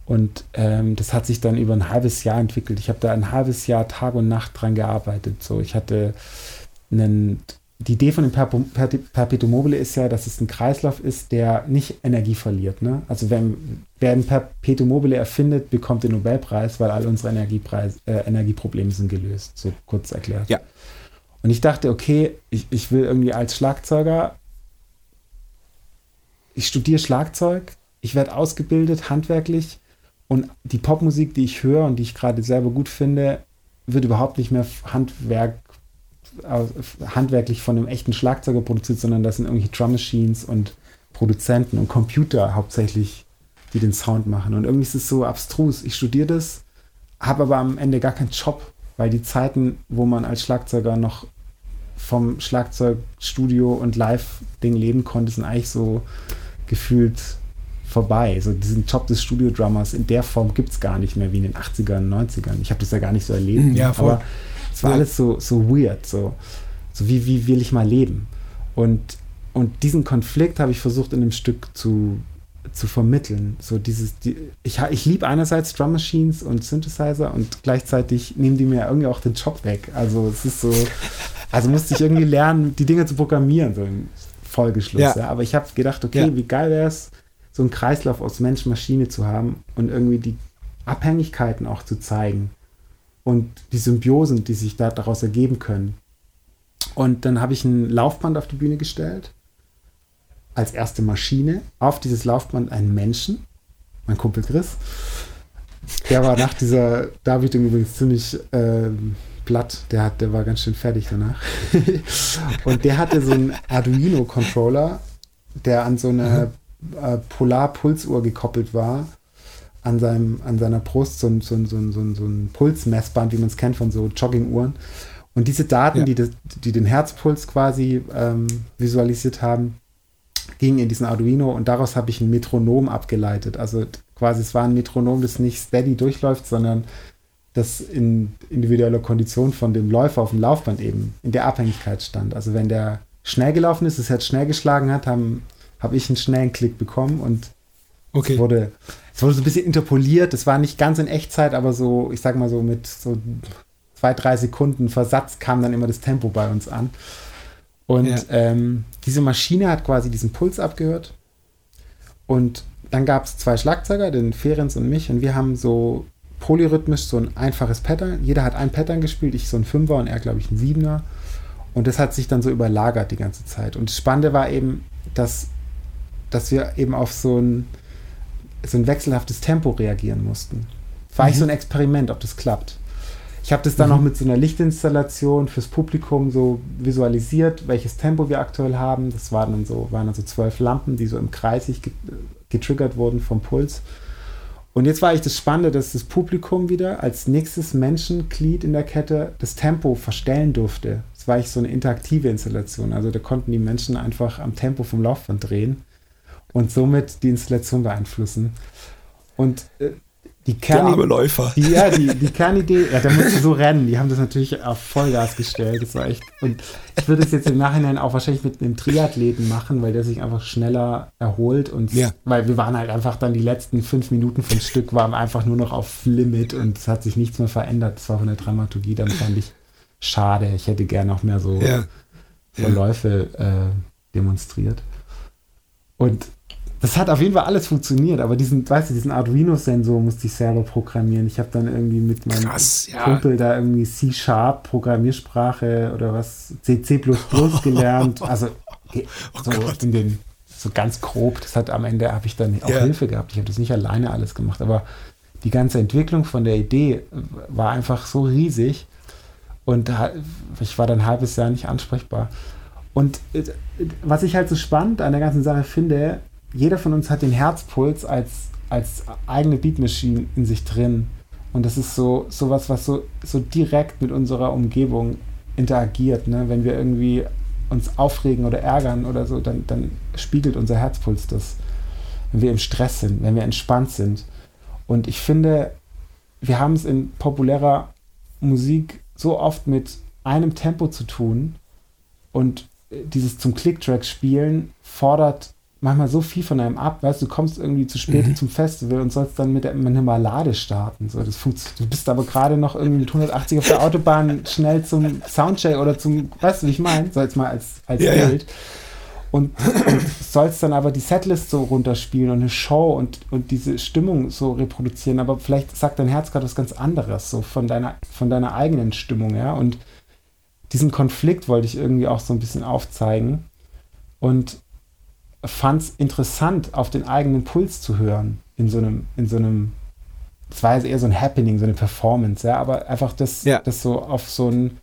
Und ähm, das hat sich dann über ein halbes Jahr entwickelt. Ich habe da ein halbes Jahr Tag und Nacht dran gearbeitet. So, ich hatte einen, die Idee von dem Perpetuum mobile ist ja, dass es ein Kreislauf ist, der nicht Energie verliert. Ne? Also wenn, wer ein Perpetuum mobile erfindet, bekommt den Nobelpreis, weil all unsere Energiepreis, äh, Energieprobleme sind gelöst. So kurz erklärt. Ja. Und ich dachte, okay, ich, ich will irgendwie als Schlagzeuger, ich studiere Schlagzeug, ich werde ausgebildet handwerklich und die Popmusik, die ich höre und die ich gerade selber gut finde, wird überhaupt nicht mehr Handwerk, handwerklich von einem echten Schlagzeuger produziert, sondern das sind irgendwelche Drum Machines und Produzenten und Computer hauptsächlich, die den Sound machen. Und irgendwie ist es so abstrus. Ich studiere das, habe aber am Ende gar keinen Job, weil die Zeiten, wo man als Schlagzeuger noch vom Schlagzeugstudio und Live-Ding leben konnte, sind eigentlich so gefühlt vorbei. So diesen Job des Studio-Drummers in der Form gibt es gar nicht mehr wie in den 80ern, 90ern. Ich habe das ja gar nicht so erlebt. Ja, voll. Aber es war Ja. alles so, so weird. So, so wie, wie will ich mal leben? Und, und diesen Konflikt habe ich versucht in dem Stück zu, zu vermitteln. So dieses, die, ich, ich liebe einerseits Drum Machines und Synthesizer und gleichzeitig nehmen die mir irgendwie auch den Job weg. Also es ist so, also musste ich irgendwie lernen, die Dinge zu programmieren, so im Folgeschluss. Ja. Ja. Aber ich habe gedacht, okay, Ja. wie geil wäre es, so einen Kreislauf aus Mensch-Maschine zu haben und irgendwie die Abhängigkeiten auch zu zeigen und die Symbiosen, die sich da daraus ergeben können. Und dann habe ich ein Laufband auf die Bühne gestellt, als erste Maschine. Auf dieses Laufband einen Menschen, mein Kumpel Chris. Der war nach dieser Darbietung übrigens ziemlich ähm, platt. Der, hat, der war ganz schön fertig danach. *laughs* Und der hatte so einen Arduino-Controller, der an so eine äh, Polar-Pulsuhr gekoppelt war. an, seinem, an seiner Brust so ein, so ein, so ein, so ein, so ein Pulsmessband, wie man es kennt von so Jogginguhren. Und diese Daten, ja. die, das, die den Herzpuls quasi ähm, visualisiert haben, gingen in diesen Arduino und daraus habe ich ein Metronom abgeleitet. Also quasi es war ein Metronom, das nicht steady durchläuft, sondern das in individueller Kondition von dem Läufer auf dem Laufband eben in der Abhängigkeit stand. Also wenn der schnell gelaufen ist, das Herz schnell geschlagen hat, habe hab ich einen schnellen Klick bekommen und okay. es, wurde, es wurde so ein bisschen interpoliert. Es war nicht ganz in Echtzeit, aber so, ich sag mal so mit so zwei, drei Sekunden Versatz kam dann immer das Tempo bei uns an. Und ja. ähm, diese Maschine hat quasi diesen Puls abgehört. Und dann gab es zwei Schlagzeuger, den Ferenc und mich, und wir haben so polyrhythmisch so ein einfaches Pattern. Jeder hat ein Pattern gespielt, ich so ein Fünfer und er, glaube ich, ein Siebener. Und das hat sich dann so überlagert die ganze Zeit. Und das Spannende war eben, dass, dass wir eben auf so ein, so ein wechselhaftes Tempo reagieren mussten. War mhm. ich so ein Experiment, ob das klappt. Ich habe das dann mhm. noch mit so einer Lichtinstallation fürs Publikum so visualisiert, welches Tempo wir aktuell haben. Das waren dann so, waren dann so zwölf Lampen, die so im Kreis sich getriggert wurden vom Puls. Und jetzt war ich das Spannende, dass das Publikum wieder als nächstes Menschenglied in der Kette das Tempo verstellen durfte. Das war ich so eine interaktive Installation. Also da konnten die Menschen einfach am Tempo vom Laufband drehen und somit die Installation beeinflussen. Und äh, die Kern, Der Läufer. Die, ja, die, die Kernidee, ja, da musste so rennen. Die haben das natürlich auf Vollgas gestellt. Das war echt. Und ich würde es jetzt im Nachhinein auch wahrscheinlich mit einem Triathleten machen, weil der sich einfach schneller erholt und ja. weil wir waren halt einfach dann die letzten fünf Minuten vom Stück waren einfach nur noch auf Limit und es hat sich nichts mehr verändert. Das war von der Dramaturgie, dann fand ich schade. Ich hätte gerne auch mehr so ja. Verläufe äh, demonstriert. Und das hat auf jeden Fall alles funktioniert, aber diesen, weißt du, diesen Arduino-Sensor musste ich selber programmieren. Ich habe dann irgendwie mit meinem Krass, ja. Kumpel da irgendwie C-Sharp, Programmiersprache oder was, C, C *laughs* gelernt. Also oh so Gott. in den, so ganz grob. Das hat am Ende habe ich dann auch ja. Hilfe gehabt. Ich habe das nicht alleine alles gemacht, aber die ganze Entwicklung von der Idee war einfach so riesig und ich war dann ein halbes Jahr nicht ansprechbar. Und äh, was ich halt so spannend an der ganzen Sache finde, jeder von uns hat den Herzpuls als, als eigene Beatmaschine in sich drin. Und das ist so sowas, was so, so direkt mit unserer Umgebung interagiert. Ne? Wenn wir irgendwie uns aufregen oder ärgern oder so, dann, dann spiegelt unser Herzpuls das. Wenn wir im Stress sind, wenn wir entspannt sind. Und ich finde, wir haben es in populärer Musik so oft mit einem Tempo zu tun und dieses zum Click-Track spielen fordert manchmal so viel von einem ab, weißt du, kommst irgendwie zu spät mhm. zum Festival und sollst dann mit, der, mit einer Ballade starten. So, das du bist aber gerade noch irgendwie mit 180 auf der Autobahn *laughs* schnell zum Soundcheck oder zum, weißt du, wie ich meine? So jetzt mal als, als ja, Bild. Ja. Und, und, sollst dann aber die Setlist so runterspielen und eine Show und, und diese Stimmung so reproduzieren, aber vielleicht sagt dein Herz gerade was ganz anderes, so von deiner, von deiner eigenen Stimmung, ja. Und diesen Konflikt wollte ich irgendwie auch so ein bisschen aufzeigen. Und fand es interessant, auf den eigenen Puls zu hören in so einem, in so einem, es war jetzt eher so ein Happening, so eine Performance, ja, aber einfach das, ja. das so auf so ein,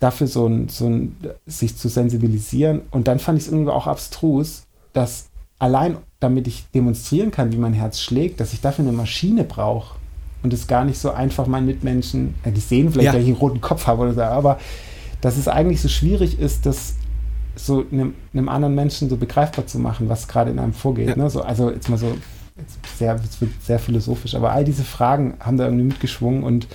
dafür so ein, so ein, sich zu sensibilisieren. Und dann fand ich es irgendwie auch abstrus, dass allein damit ich demonstrieren kann, wie mein Herz schlägt, dass ich dafür eine Maschine brauche und es gar nicht so einfach meinen Mitmenschen, die sehen vielleicht, ja. dass ich einen roten Kopf habe oder so, aber dass es eigentlich so schwierig ist, das so einem, einem, anderen Menschen so begreifbar zu machen, was gerade in einem vorgeht. Ja. Ne? So, also jetzt mal so, jetzt sehr, es wird sehr philosophisch, aber all diese Fragen haben da irgendwie mitgeschwungen und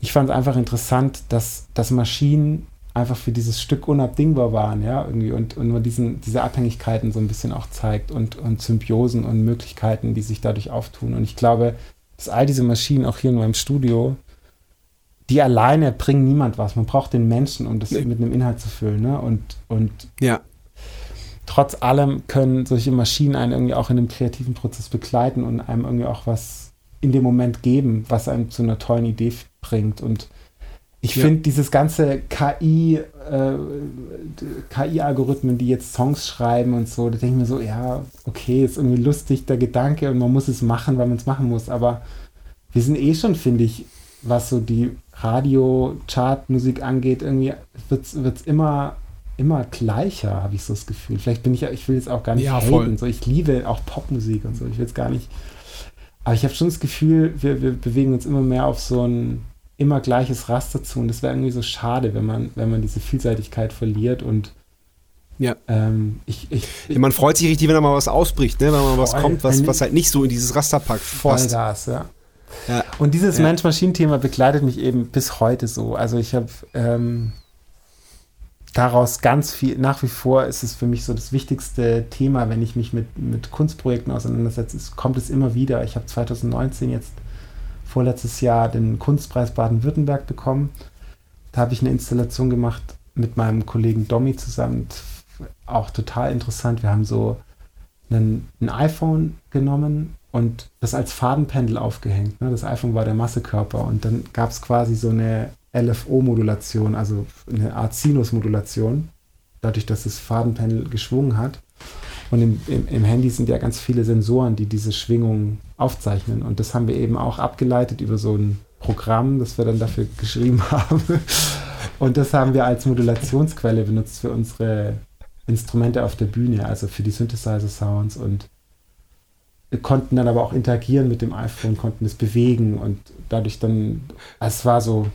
ich fand es einfach interessant, dass, dass Maschinen einfach für dieses Stück unabdingbar waren, ja, irgendwie und, und man diesen, diese Abhängigkeiten so ein bisschen auch zeigt und, und Symbiosen und Möglichkeiten, die sich dadurch auftun. Und ich glaube, dass all diese Maschinen auch hier in meinem Studio die alleine bringen niemand was. Man braucht den Menschen, um das nee. mit einem Inhalt zu füllen. Ne? Und, und ja. trotz allem können solche Maschinen einen irgendwie auch in dem kreativen Prozess begleiten und einem irgendwie auch was in dem Moment geben, was einem zu einer tollen Idee bringt. Und ich ja. finde dieses ganze KI, äh, KI-Algorithmen, die jetzt Songs schreiben und so, da denke ich mir so, ja, okay, ist irgendwie lustig der Gedanke und man muss es machen, weil man es machen muss. Aber wir sind eh schon, finde ich, was so die Radio-Chart-Musik angeht, irgendwie wird es immer, immer gleicher, habe ich so das Gefühl. Vielleicht bin ich ja, ich will jetzt auch gar nicht ja, haten, so. Ich liebe auch Popmusik und so. Ich will es gar nicht. Aber ich habe schon das Gefühl, wir, wir bewegen uns immer mehr auf so ein immer gleiches Raster zu und das wäre irgendwie so schade, wenn man, wenn man diese Vielseitigkeit verliert und ja. Ähm, ich, ich, ja, man freut sich richtig, wenn da mal was ausbricht, ne? wenn mal was kommt, was, was halt nicht so in dieses Raster packt. Vollgas, ja. Ja. Und dieses ja. Mensch-Maschinen-Thema begleitet mich eben bis heute so. Also ich habe ähm, daraus ganz viel, nach wie vor ist es für mich so das wichtigste Thema, wenn ich mich mit, mit Kunstprojekten auseinandersetze, es kommt es immer wieder. Ich habe 2019 jetzt vorletztes Jahr den Kunstpreis Baden-Württemberg bekommen. Da habe ich eine Installation gemacht mit meinem Kollegen Domi zusammen. Auch total interessant. Wir haben so einen, ein iPhone genommen und das als Fadenpendel aufgehängt. Ne? Das iPhone war der Massekörper und dann gab es quasi so eine LFO-Modulation, also eine Art Sinus-Modulation, dadurch, dass das Fadenpendel geschwungen hat. Und im, im, im, Handy sind ja ganz viele Sensoren, die diese Schwingungen aufzeichnen. Und das haben wir eben auch abgeleitet über so ein Programm, das wir dann dafür geschrieben *laughs* haben. Und das haben wir als Modulationsquelle benutzt für unsere Instrumente auf der Bühne, also für die Synthesizer-Sounds und konnten dann aber auch interagieren mit dem iPhone, konnten es bewegen und dadurch dann, es war so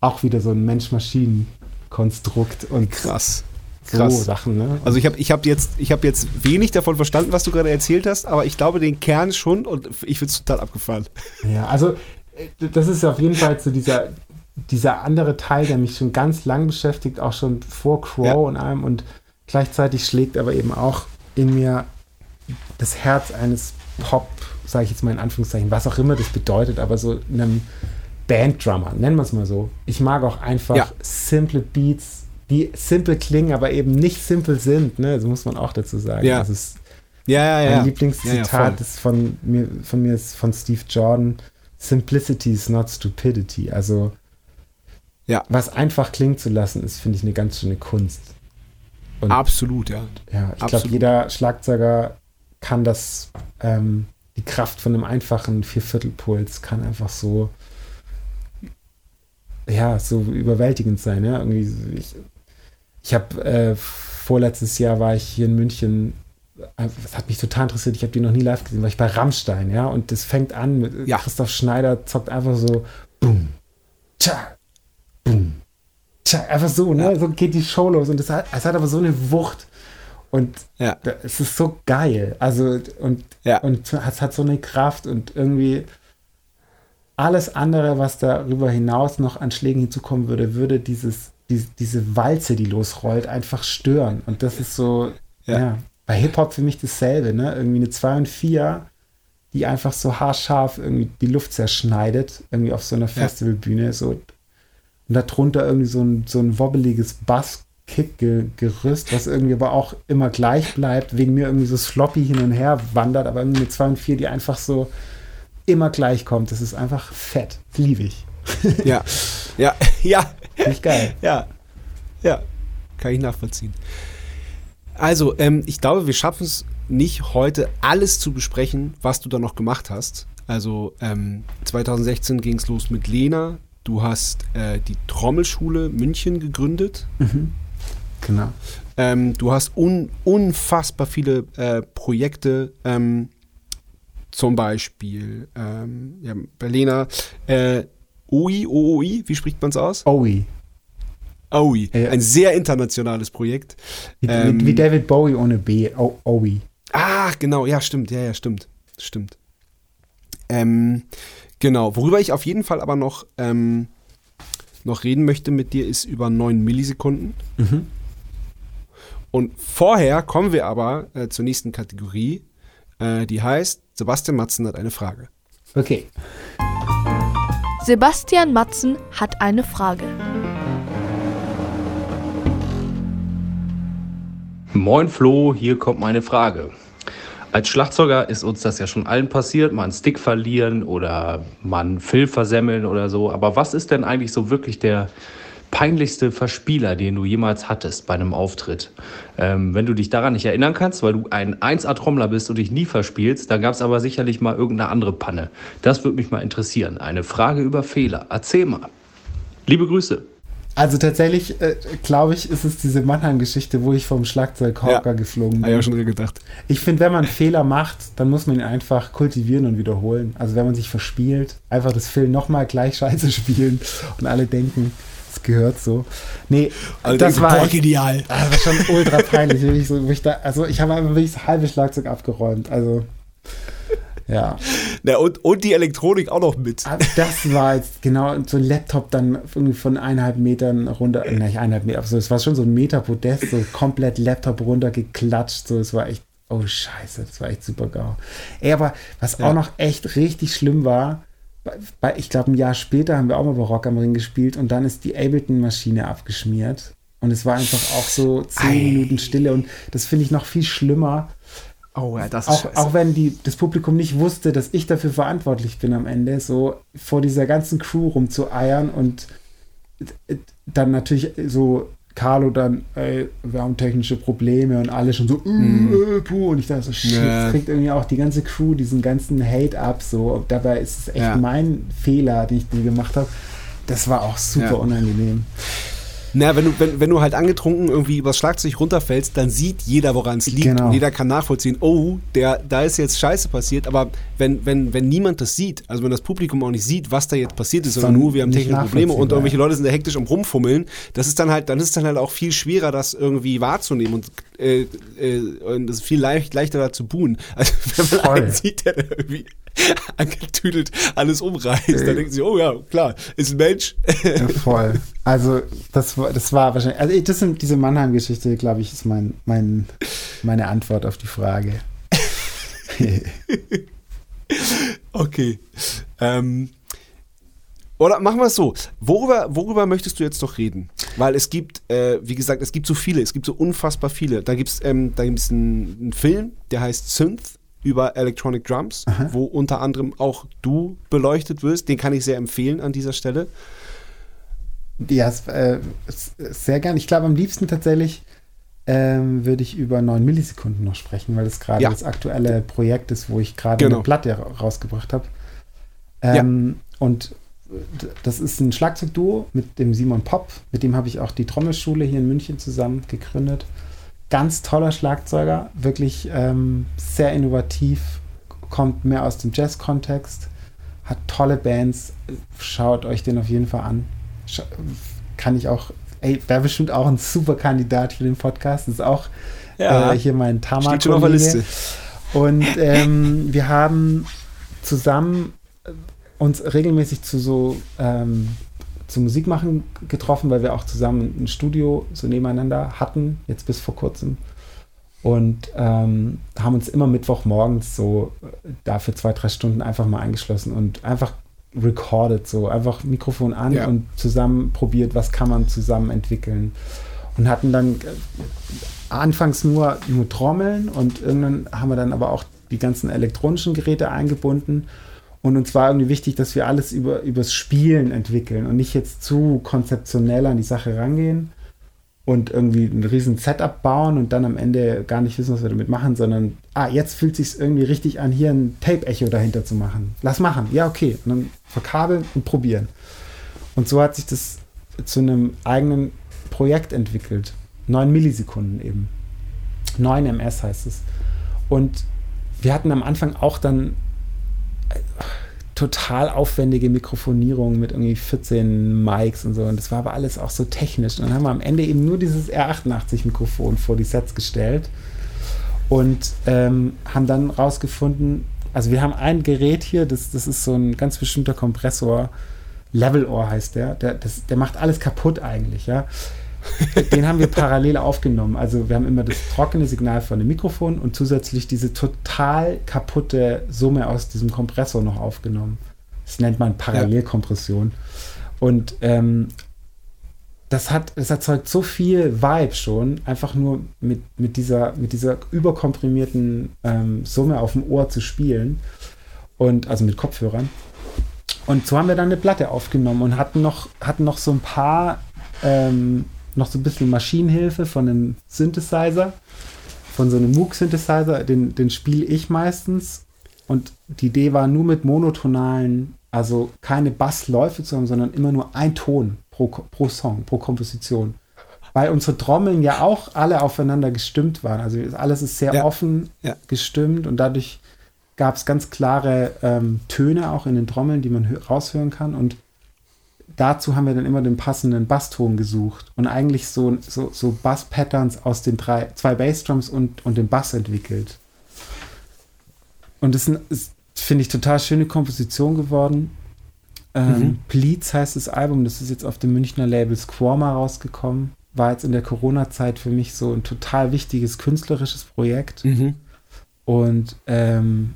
auch wieder so ein Mensch-Maschinen-Konstrukt und krass. Krass. So Sachen, ne? Also ich habe ich hab jetzt, hab jetzt wenig davon verstanden, was du gerade erzählt hast, aber ich glaube den Kern schon und ich finde es total abgefahren. Ja, also äh, das ist auf jeden Fall so dieser, dieser andere Teil, der mich schon ganz lang beschäftigt, auch schon vor Crow ja. und allem und gleichzeitig schlägt aber eben auch in mir das Herz eines Pop, sage ich jetzt mal in Anführungszeichen, was auch immer das bedeutet, aber so einem Banddrummer, nennen wir es mal so. Ich mag auch einfach ja. simple Beats, die simpel klingen, aber eben nicht simpel sind. Ne? Das muss man auch dazu sagen. Ja. Das ist ja, ja, ja. Mein Lieblingszitat ist von mir, von mir ist von Steve Jordan: Simplicity is not stupidity. Also ja. was einfach klingen zu lassen, ist, finde ich, eine ganz schöne Kunst. Und Absolut, ja. Ja, ich glaube, jeder Schlagzeuger kann das, ähm, die Kraft von einem einfachen Vierviertelpuls kann einfach so ja, so überwältigend sein. Ja? Irgendwie, ich ich habe äh, vorletztes Jahr war ich hier in München. Das hat mich total interessiert. Ich habe die noch nie live gesehen. War ich bei Rammstein, ja, und das fängt an mit ja. Christoph Schneider zockt einfach so boom, tja, boom, tja, einfach so, ne, ja. so geht die Show los und es hat, es hat aber so eine Wucht und ja. es ist so geil. Also und ja. und es hat so eine Kraft und irgendwie alles andere, was darüber hinaus noch an Schlägen hinzukommen würde, würde dieses, die, diese Walze, die losrollt, einfach stören. Und das ist so, ja, ja bei Hip-Hop für mich dasselbe, ne? Irgendwie eine 2 und 4, die einfach so haarscharf irgendwie die Luft zerschneidet, irgendwie auf so einer Festivalbühne, so. Und darunter irgendwie so ein, so ein wobbeliges Bass-Kick-Gerüst, was irgendwie aber auch immer gleich bleibt, wegen mir irgendwie so sloppy hin und her wandert, aber irgendwie eine 2 und 4, die einfach so immer gleich kommt. Das ist einfach fett. Liebe ich. ja, *laughs* ja, ja. Nicht geil. Ja, ja. Kann ich nachvollziehen. Also, ähm, ich glaube, wir schaffen es nicht heute alles zu besprechen, was du da noch gemacht hast. Also ähm, 2016 ging es los mit Lena. Du hast äh, die Trommelschule München gegründet. Mhm. Genau. Ähm, du hast un unfassbar viele äh, Projekte ähm, zum Beispiel ähm, ja, Berliner äh, OI, OOI, wie spricht man es aus? OI. OI, ja. ein sehr internationales Projekt. Wie, ähm, wie David Bowie ohne B, o OI. Ach, genau, ja, stimmt, ja, ja, stimmt, stimmt. Ähm, genau, worüber ich auf jeden Fall aber noch, ähm, noch reden möchte mit dir, ist über 9 Millisekunden. Mhm. Und vorher kommen wir aber äh, zur nächsten Kategorie, äh, die heißt, Sebastian Matzen hat eine Frage. Okay. Sebastian Matzen hat eine Frage. Moin Flo, hier kommt meine Frage. Als Schlagzeuger ist uns das ja schon allen passiert, mal einen Stick verlieren oder mal einen Fill versemmeln oder so. Aber was ist denn eigentlich so wirklich der peinlichste Verspieler, den du jemals hattest bei einem Auftritt? Ähm, wenn du dich daran nicht erinnern kannst, weil du ein 1A-Trommler bist und dich nie verspielst, dann gab es aber sicherlich mal irgendeine andere Panne. Das würde mich mal interessieren. Eine Frage über Fehler. Erzähl mal. Liebe Grüße. Also tatsächlich, äh, glaube ich, ist es diese Mannheim-Geschichte, wo ich vom Schlagzeughocker Ja. geflogen bin. ich auch schon gedacht. Ich finde, wenn man einen Fehler macht, dann muss man ihn einfach kultivieren und wiederholen. Also wenn man sich verspielt, einfach das Film nochmal gleich *laughs* scheiße spielen und alle denken, gehört so. Nee, das war, echt, genial. das war schon ultra peinlich. wirklich so, ich da, also ich habe einfach wirklich das halbe Schlagzeug abgeräumt. Also ja. Na, und, und die Elektronik auch noch mit. Aber Das war jetzt genau so ein Laptop dann irgendwie von eineinhalb Metern runter, äh, nicht eineinhalb Meter, so, es war schon so ein Meter Podest, so komplett Laptop runtergeklatscht, so, es war echt, oh scheiße, das war echt super gau. Ey, aber was Ja. auch noch echt richtig schlimm war, ich glaube ein Jahr später haben wir auch mal bei Rock am Ring gespielt und dann ist die Ableton-Maschine abgeschmiert. Und es war einfach auch so zehn Ei. Minuten Stille und das finde ich noch viel schlimmer, Oh ja, das auch, auch wenn die, das Publikum nicht wusste, dass ich dafür verantwortlich bin am Ende, so vor dieser ganzen Crew rumzueiern und äh, dann natürlich so Carlo dann, ey, wir haben technische Probleme und alle schon so, äh, äh, puh, und ich dachte so, shit, Ja. jetzt kriegt irgendwie auch die ganze Crew diesen ganzen Hate ab, so, dabei ist es echt Ja. mein Fehler, den ich dir gemacht habe. Das war auch super Ja. unangenehm. Na, wenn du, wenn, wenn du halt angetrunken irgendwie übers Schlagzeug runterfällst, dann sieht jeder, woran es liegt. Genau. Und jeder kann nachvollziehen, oh, der, da ist jetzt Scheiße passiert. Aber wenn, wenn, wenn niemand das sieht, also wenn das Publikum auch nicht sieht, was da jetzt passiert ist, sondern nur wir haben technische Probleme und irgendwelche Leute sind da hektisch am Rumfummeln, das ist dann halt, dann ist es dann halt auch viel schwerer, das irgendwie wahrzunehmen und, äh, äh, und es ist viel leicht, leichter da zu buhen. *laughs* Also wenn man Voll. einen sieht, der irgendwie *laughs* angetüdelt alles umreißt, dann Äh. denkt sie, oh ja, klar, ist ein Mensch. Ja, voll. Also, das war, das war wahrscheinlich, also das sind diese Mannheim-Geschichte, glaube ich, ist mein, mein, meine Antwort auf die Frage. *laughs* Okay. Ähm, oder machen wir es so. Worüber, worüber möchtest du jetzt noch reden? Weil es gibt, äh, wie gesagt, es gibt so viele, es gibt so unfassbar viele. Da gibt es ähm, da gibt's einen, einen Film, der heißt Synth über Electronic Drums, wo unter anderem auch du beleuchtet wirst. Den kann ich sehr empfehlen an dieser Stelle. Ja, äh, sehr gern. Ich glaube, am liebsten tatsächlich ähm, würde ich über 9 Millisekunden noch sprechen, weil das gerade Ja. das aktuelle Projekt ist, wo ich gerade Genau. eine Platte ra- rausgebracht habe. Ähm, Und d- das ist ein Schlagzeugduo mit dem Simon Popp, mit dem habe ich auch die Trommelschule hier in München zusammen gegründet. Ganz toller Schlagzeuger, wirklich ähm, sehr innovativ, kommt mehr aus dem Jazz-Kontext, hat tolle Bands. Schaut euch den auf jeden Fall an. Scha kann ich auch, ey, wäre bestimmt auch ein super Kandidat für den Podcast. Das ist auch Ja. äh, hier mein Tama. Steht schon auf der Liste. Und *laughs* ähm, wir haben zusammen uns regelmäßig zu so ähm, zu Musik machen getroffen, weil wir auch zusammen ein Studio so nebeneinander hatten, jetzt bis vor kurzem. Und ähm, haben uns immer Mittwochmorgens so äh, da für zwei, drei Stunden einfach mal eingeschlossen und einfach recorded, so einfach Mikrofon an Ja. und zusammen probiert, was kann man zusammen entwickeln. Und hatten dann äh, anfangs nur, nur Trommeln und irgendwann haben wir dann aber auch die ganzen elektronischen Geräte eingebunden. Und uns war irgendwie wichtig, dass wir alles über, übers Spielen entwickeln und nicht jetzt zu konzeptionell an die Sache rangehen und irgendwie ein riesen Setup bauen und dann am Ende gar nicht wissen, was wir damit machen, sondern, ah, jetzt fühlt sich irgendwie richtig an, hier ein Tape-Echo dahinter zu machen. Lass machen. Ja, okay. Und dann verkabeln und probieren. Und so hat sich das zu einem eigenen Projekt entwickelt. 9 Millisekunden eben. 9 ms heißt es. Und wir hatten am Anfang auch dann total aufwendige Mikrofonierung mit irgendwie 14 Mics und so. Und das war aber alles auch so technisch. Und dann haben wir am Ende eben nur dieses R88-Mikrofon vor die Sets gestellt und ähm, haben dann rausgefunden, also wir haben ein Gerät hier, das, das ist so ein ganz bestimmter Kompressor, Level-Ohr heißt der, der, das, der macht alles kaputt eigentlich, ja. Den haben wir parallel aufgenommen. Also wir haben immer das trockene Signal von dem Mikrofon und zusätzlich diese total kaputte Summe aus diesem Kompressor noch aufgenommen. Das nennt man Parallelkompression. Und ähm, das hat, es erzeugt so viel Vibe schon, einfach nur mit, mit, dieser, mit dieser überkomprimierten ähm, Summe auf dem Ohr zu spielen. Und also mit Kopfhörern. Und so haben wir dann eine Platte aufgenommen und hatten noch, hatten noch so ein paar, ähm, noch so ein bisschen Maschinenhilfe von einem Synthesizer, von so einem Moog-Synthesizer, den, den spiele ich meistens. Und die Idee war nur mit monotonalen, also keine Bassläufe zu haben, sondern immer nur ein Ton pro, pro Song, pro Komposition. Weil unsere Trommeln ja auch alle aufeinander gestimmt waren. Also alles ist sehr Ja. offen Ja. gestimmt und dadurch gab es ganz klare ähm, Töne auch in den Trommeln, die man hö- raushören kann. Und dazu haben wir dann immer den passenden Basston gesucht und eigentlich so, so, so Bass-Patterns aus den drei, zwei Bassdrums und, und dem Bass entwickelt. Und das ist, finde ich, total schöne Komposition geworden. Ähm, Mhm. Pleats heißt das Album, das ist jetzt auf dem Münchner Label Squarma rausgekommen. War jetzt in der Corona-Zeit für mich so ein total wichtiges künstlerisches Projekt Mhm. und ähm,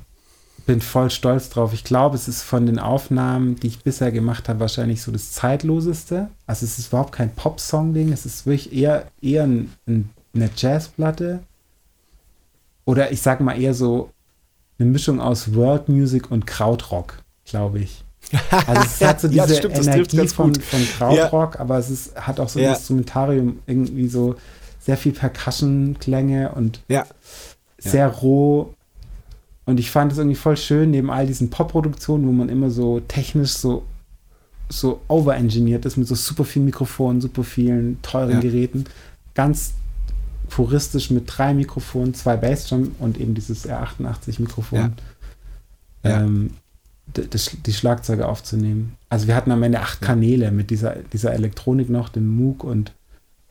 bin voll stolz drauf. Ich glaube, es ist von den Aufnahmen, die ich bisher gemacht habe, wahrscheinlich so das zeitloseste. Also es ist überhaupt kein Pop-Song-Ding, es ist wirklich eher, eher ein, ein, eine Jazzplatte. Oder ich sag mal eher so eine Mischung aus World Music und Krautrock, glaube ich. Also es *laughs* hat so Ja, diese das stimmt, Energie von, von Krautrock, aber es ist, hat auch so ein Ja. Instrumentarium, irgendwie so sehr viel Percussion-Klänge und Ja. sehr roh. Und ich fand es irgendwie voll schön, neben all diesen Pop-Produktionen, wo man immer so technisch so, so overengineert ist, mit so super vielen Mikrofonen, super vielen teuren Ja. Geräten, ganz puristisch mit drei Mikrofonen, zwei Bassdrum und eben dieses R88-Mikrofon. Ja. Ähm, die Schlagzeuge aufzunehmen. Also wir hatten am Ende acht. Kanäle mit dieser, dieser Elektronik noch, dem Moog und,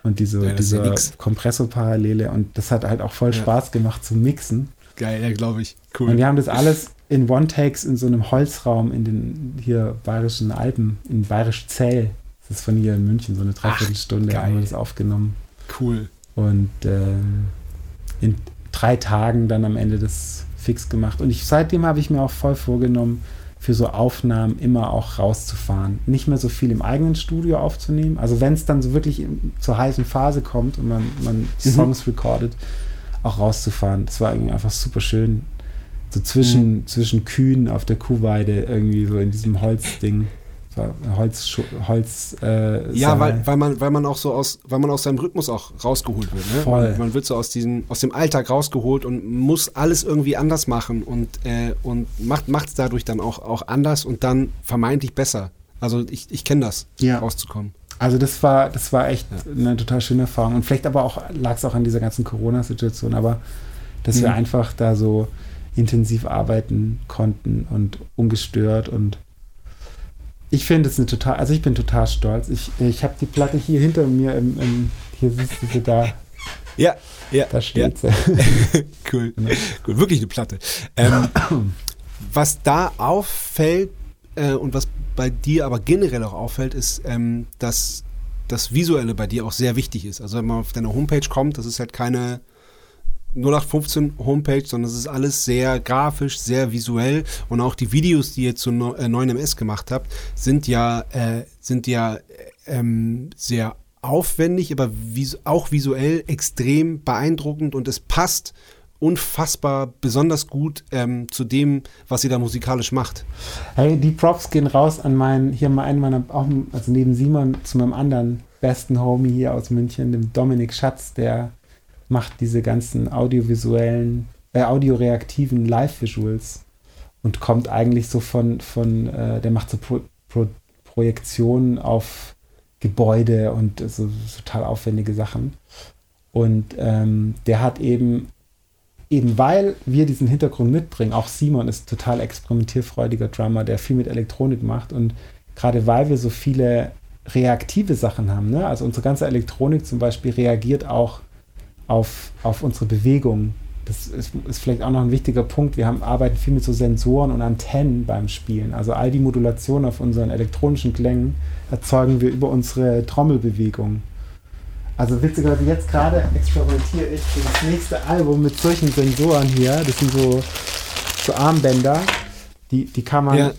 und diese, Ja, nix. Kompressorparallele und das hat halt auch voll Ja. Spaß gemacht zu mixen. Geil, ja, glaube ich. Und Cool. wir haben das alles in One-Takes in so einem Holzraum in den hier bayerischen Alpen, in Bayerisch Zell. Das ist von hier in München, so eine Dreiviertelstunde haben wir das aufgenommen. Cool. Und ähm, in drei Tagen dann am Ende das fix gemacht. Und ich, seitdem habe ich mir auch voll vorgenommen, für so Aufnahmen immer auch rauszufahren. Nicht mehr so viel im eigenen Studio aufzunehmen. Also wenn es dann so wirklich in, zur heißen Phase kommt und man, man Mhm. Songs recordet, auch rauszufahren. Das war irgendwie einfach super schön. So zwischen, Mhm. zwischen Kühen auf der Kuhweide, irgendwie so in diesem Holzding. Holz, Holz äh, Ja, weil, weil man, weil man auch so aus, weil man aus seinem Rhythmus auch rausgeholt wird. Ne? Voll. Man, man wird so aus diesem, aus dem Alltag rausgeholt und muss alles irgendwie anders machen und, äh, und macht es dadurch dann auch, auch anders und dann vermeintlich besser. Also ich, ich kenne das, Ja. rauszukommen. Also das war, das war echt eine total schöne Erfahrung. Und vielleicht aber auch lag es auch an dieser ganzen Corona-Situation, aber dass wir Mhm. einfach da so intensiv arbeiten konnten und ungestört und ich finde es eine total, also ich bin total stolz. Ich, ich habe die Platte hier hinter mir im, im hier siehst du sie da, Ja, ja. da steht sie. *laughs* Cool. cool. Wirklich eine Platte. Ähm, *clears throat* was da auffällt äh, und was bei dir aber generell auch auffällt, ist, ähm, dass das Visuelle bei dir auch sehr wichtig ist. Also wenn man auf deine Homepage kommt, das ist halt keine 0815 Homepage, sondern es ist alles sehr grafisch, sehr visuell und auch die Videos, die ihr zu neu- äh, 9MS gemacht habt, sind ja, äh, sind ja ähm, sehr aufwendig, aber vis auch visuell extrem beeindruckend und es passt unfassbar besonders gut ähm, zu dem, was ihr da musikalisch macht. Hey, die Props gehen raus an meinen, hier mal einen meiner, auch, also neben Simon zu meinem anderen besten Homie hier aus München, dem Dominik Schatz, der macht diese ganzen audiovisuellen, äh, audioreaktiven Live-Visuals und kommt eigentlich so von, von äh, der macht so Pro, Pro, Projektionen auf Gebäude und so, so total aufwendige Sachen. Und ähm, der hat eben eben weil wir diesen Hintergrund mitbringen, auch Simon ist total experimentierfreudiger Drummer, der viel mit Elektronik macht und gerade weil wir so viele reaktive Sachen haben, ne? also unsere ganze Elektronik zum Beispiel reagiert auch auf, auf unsere Bewegung. Das ist, ist vielleicht auch noch ein wichtiger Punkt. Wir haben, arbeiten viel mit so Sensoren und Antennen beim Spielen. Also all die Modulationen auf unseren elektronischen Klängen erzeugen wir über unsere Trommelbewegung. Also witzigerweise jetzt gerade experimentiere ich für das nächste Album mit solchen Sensoren hier. Das sind so, so Armbänder. Die, die kann man, Ja.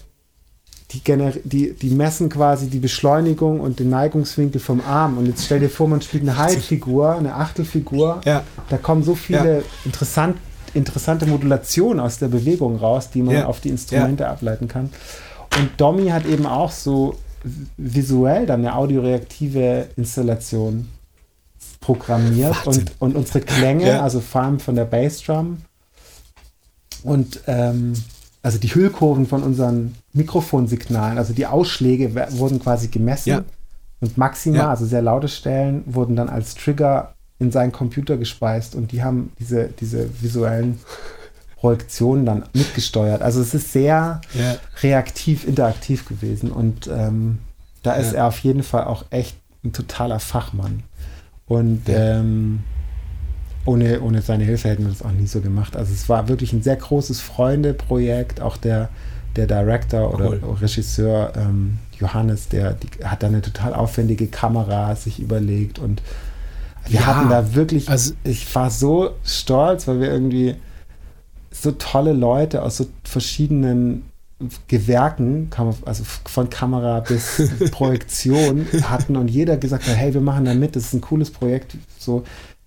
die, die, die messen quasi die Beschleunigung und den Neigungswinkel vom Arm. Und jetzt stell dir vor, man spielt eine Halbfigur, eine Achtelfigur. Ja. Da kommen so viele interessant, interessante Modulationen aus der Bewegung raus, die man Ja. auf die Instrumente ableiten kann. Und Domi hat eben auch so visuell dann eine audioreaktive Installation programmiert Wahnsinn. und, und unsere Klänge, Ja. also vor allem von der Bassdrum und ähm, also die Hüllkurven von unseren Mikrofonsignalen, also die Ausschläge wurden quasi gemessen Ja. Und maximal, Ja. also sehr laute Stellen, wurden dann als Trigger in seinen Computer gespeist und die haben diese, diese visuellen Projektionen dann mitgesteuert. Also es ist sehr Ja. reaktiv, interaktiv gewesen und ähm, da ist er auf jeden Fall auch echt ein totaler Fachmann. Und Ja. ähm, ohne, ohne seine Hilfe hätten wir das auch nie so gemacht. Also es war wirklich ein sehr großes Freunde-Projekt. Auch der, der Director oder Cool. Regisseur ähm, Johannes, der die, hat da eine total aufwendige Kamera sich überlegt und wir Ja, hatten da wirklich, also- ich war so stolz, weil wir irgendwie so tolle Leute aus so verschiedenen Gewerken, also von Kamera bis *laughs* Projektion hatten und jeder gesagt hat, hey, wir machen da mit, das ist ein cooles Projekt. So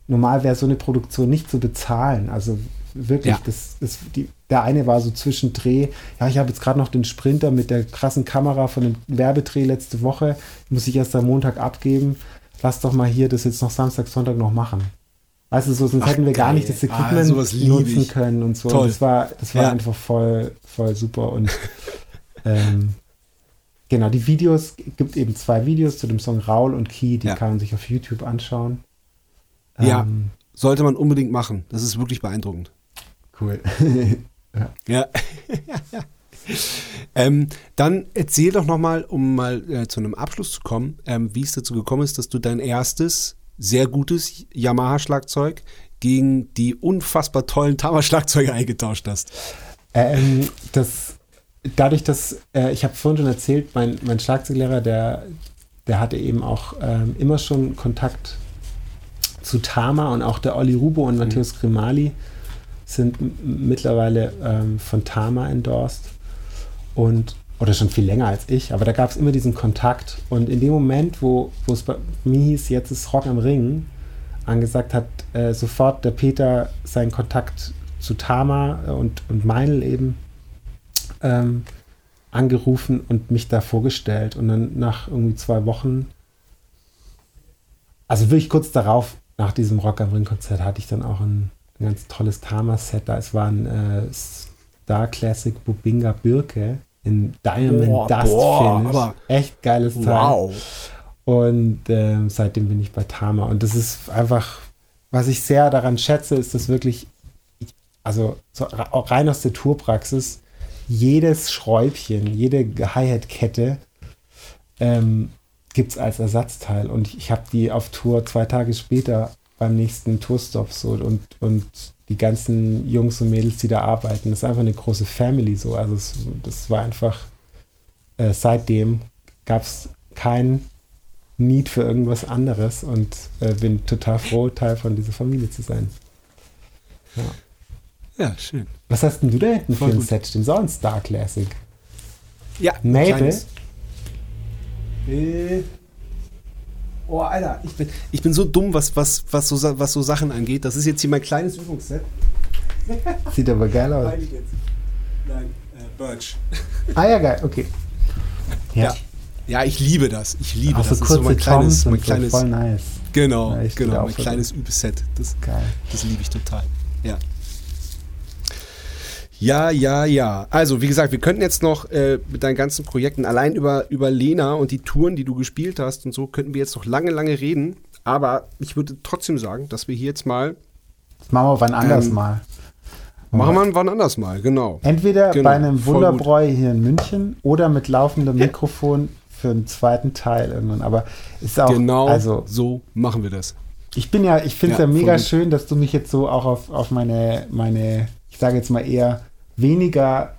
normal wäre so eine Produktion nicht zu bezahlen. Also wirklich, Ja. das, das, die, der eine war so zwischendreh, ja, ich habe jetzt gerade noch den Sprinter mit der krassen Kamera von dem Werbedreh letzte Woche, muss ich erst am Montag abgeben. Lass doch mal hier das jetzt noch Samstag, Sonntag noch machen. Du, so, sonst Ach, hätten wir gar geil. nicht das Ah, Equipment lieb nutzen ich. können und so. Toll. Das war, das war Ja. einfach voll, voll super. Und *laughs* ähm, genau, die Videos, gibt eben zwei Videos zu dem Song Raul und Key, die Ja. kann man sich auf YouTube anschauen. Ja. Ähm, Sollte man unbedingt machen. Das ist wirklich beeindruckend. cool. *laughs* Ja. *laughs* ähm, dann erzähl doch noch mal, um mal äh, zu einem Abschluss zu kommen, ähm, wie es dazu gekommen ist, dass du dein erstes sehr gutes Yamaha-Schlagzeug gegen die unfassbar tollen Tama-Schlagzeuge *laughs* eingetauscht hast. Ähm, das, dadurch, dass, äh, ich habe vorhin schon erzählt, mein, mein Schlagzeuglehrer, der, der hatte eben auch ähm, immer schon Kontakt zu Tama und auch der Olli Rubo und Matthäus Grimali sind mittlerweile ähm, von Tama endorsed und oder schon viel länger als ich, aber da gab es immer diesen Kontakt und in dem Moment, wo es bei mir hieß, jetzt ist Rock am Ring, angesagt hat, äh, sofort der Peter seinen Kontakt zu Tama äh, und, und Meinl eben ähm, angerufen und mich da vorgestellt. Und dann nach irgendwie zwei Wochen, also wirklich kurz darauf, nach diesem Rock am Ring-Konzert, hatte ich dann auch ein, ein ganz tolles Tama-Set da. Es war ein äh, Star Classic Bubinga Birke in Diamond Boah, Dust boah, Finish. Echt geiles Teil. Und ähm, seitdem bin ich bei Tama. Und das ist einfach, was ich sehr daran schätze, ist, dass wirklich, ich- also so, rein aus der Tourpraxis, jedes Schräubchen, jede Hi-Hat-Kette ähm, gibt es als Ersatzteil. Und ich, ich habe die auf Tour zwei Tage später beim nächsten Tourstop so und, und die ganzen Jungs und Mädels, die da arbeiten, das ist einfach eine große Family so. Also es, das war einfach, äh, seitdem gab es kein Need für irgendwas anderes und äh, bin total froh, Teil von dieser Familie zu sein. Ja, schön. Was hast denn du da hinten Voll für ein gut. Set stehen? So ein Star Classic. Ja, kleines. Äh, Oh, Alter, ich bin, ich bin so dumm, was, was, was, so, was so Sachen angeht. Das ist jetzt hier mein kleines Übungsset. *laughs* Sieht aber geil aus. Nein, äh, Birch. Ah ja, geil, okay. Ja, Ja. Ja, ich liebe das. Ich liebe auch das. Das ist so mein kleines, Toms mein und so, kleines, voll nice. genau, Ja, genau, mein kleines Übeset. Das, Geil. das liebe ich total. Ja. Ja, ja, ja. Also, wie gesagt, wir könnten jetzt noch äh, mit deinen ganzen Projekten allein über, über Lena und die Touren, die du gespielt hast und so, könnten wir jetzt noch lange, lange reden. Aber ich würde trotzdem sagen, dass wir hier jetzt mal. Das machen wir wann anders Ähm, mal. Machen wir wann anders mal, genau. Entweder Genau, bei einem Wunderbräu hier in München oder mit laufendem Mikrofon für einen zweiten Teil irgendwann. Aber ist auch, genau also so machen wir das. ich bin ja, ich finde es Ja, ja, mega schön, dass du mich jetzt so auch auf, auf meine, meine, ich sage jetzt mal eher weniger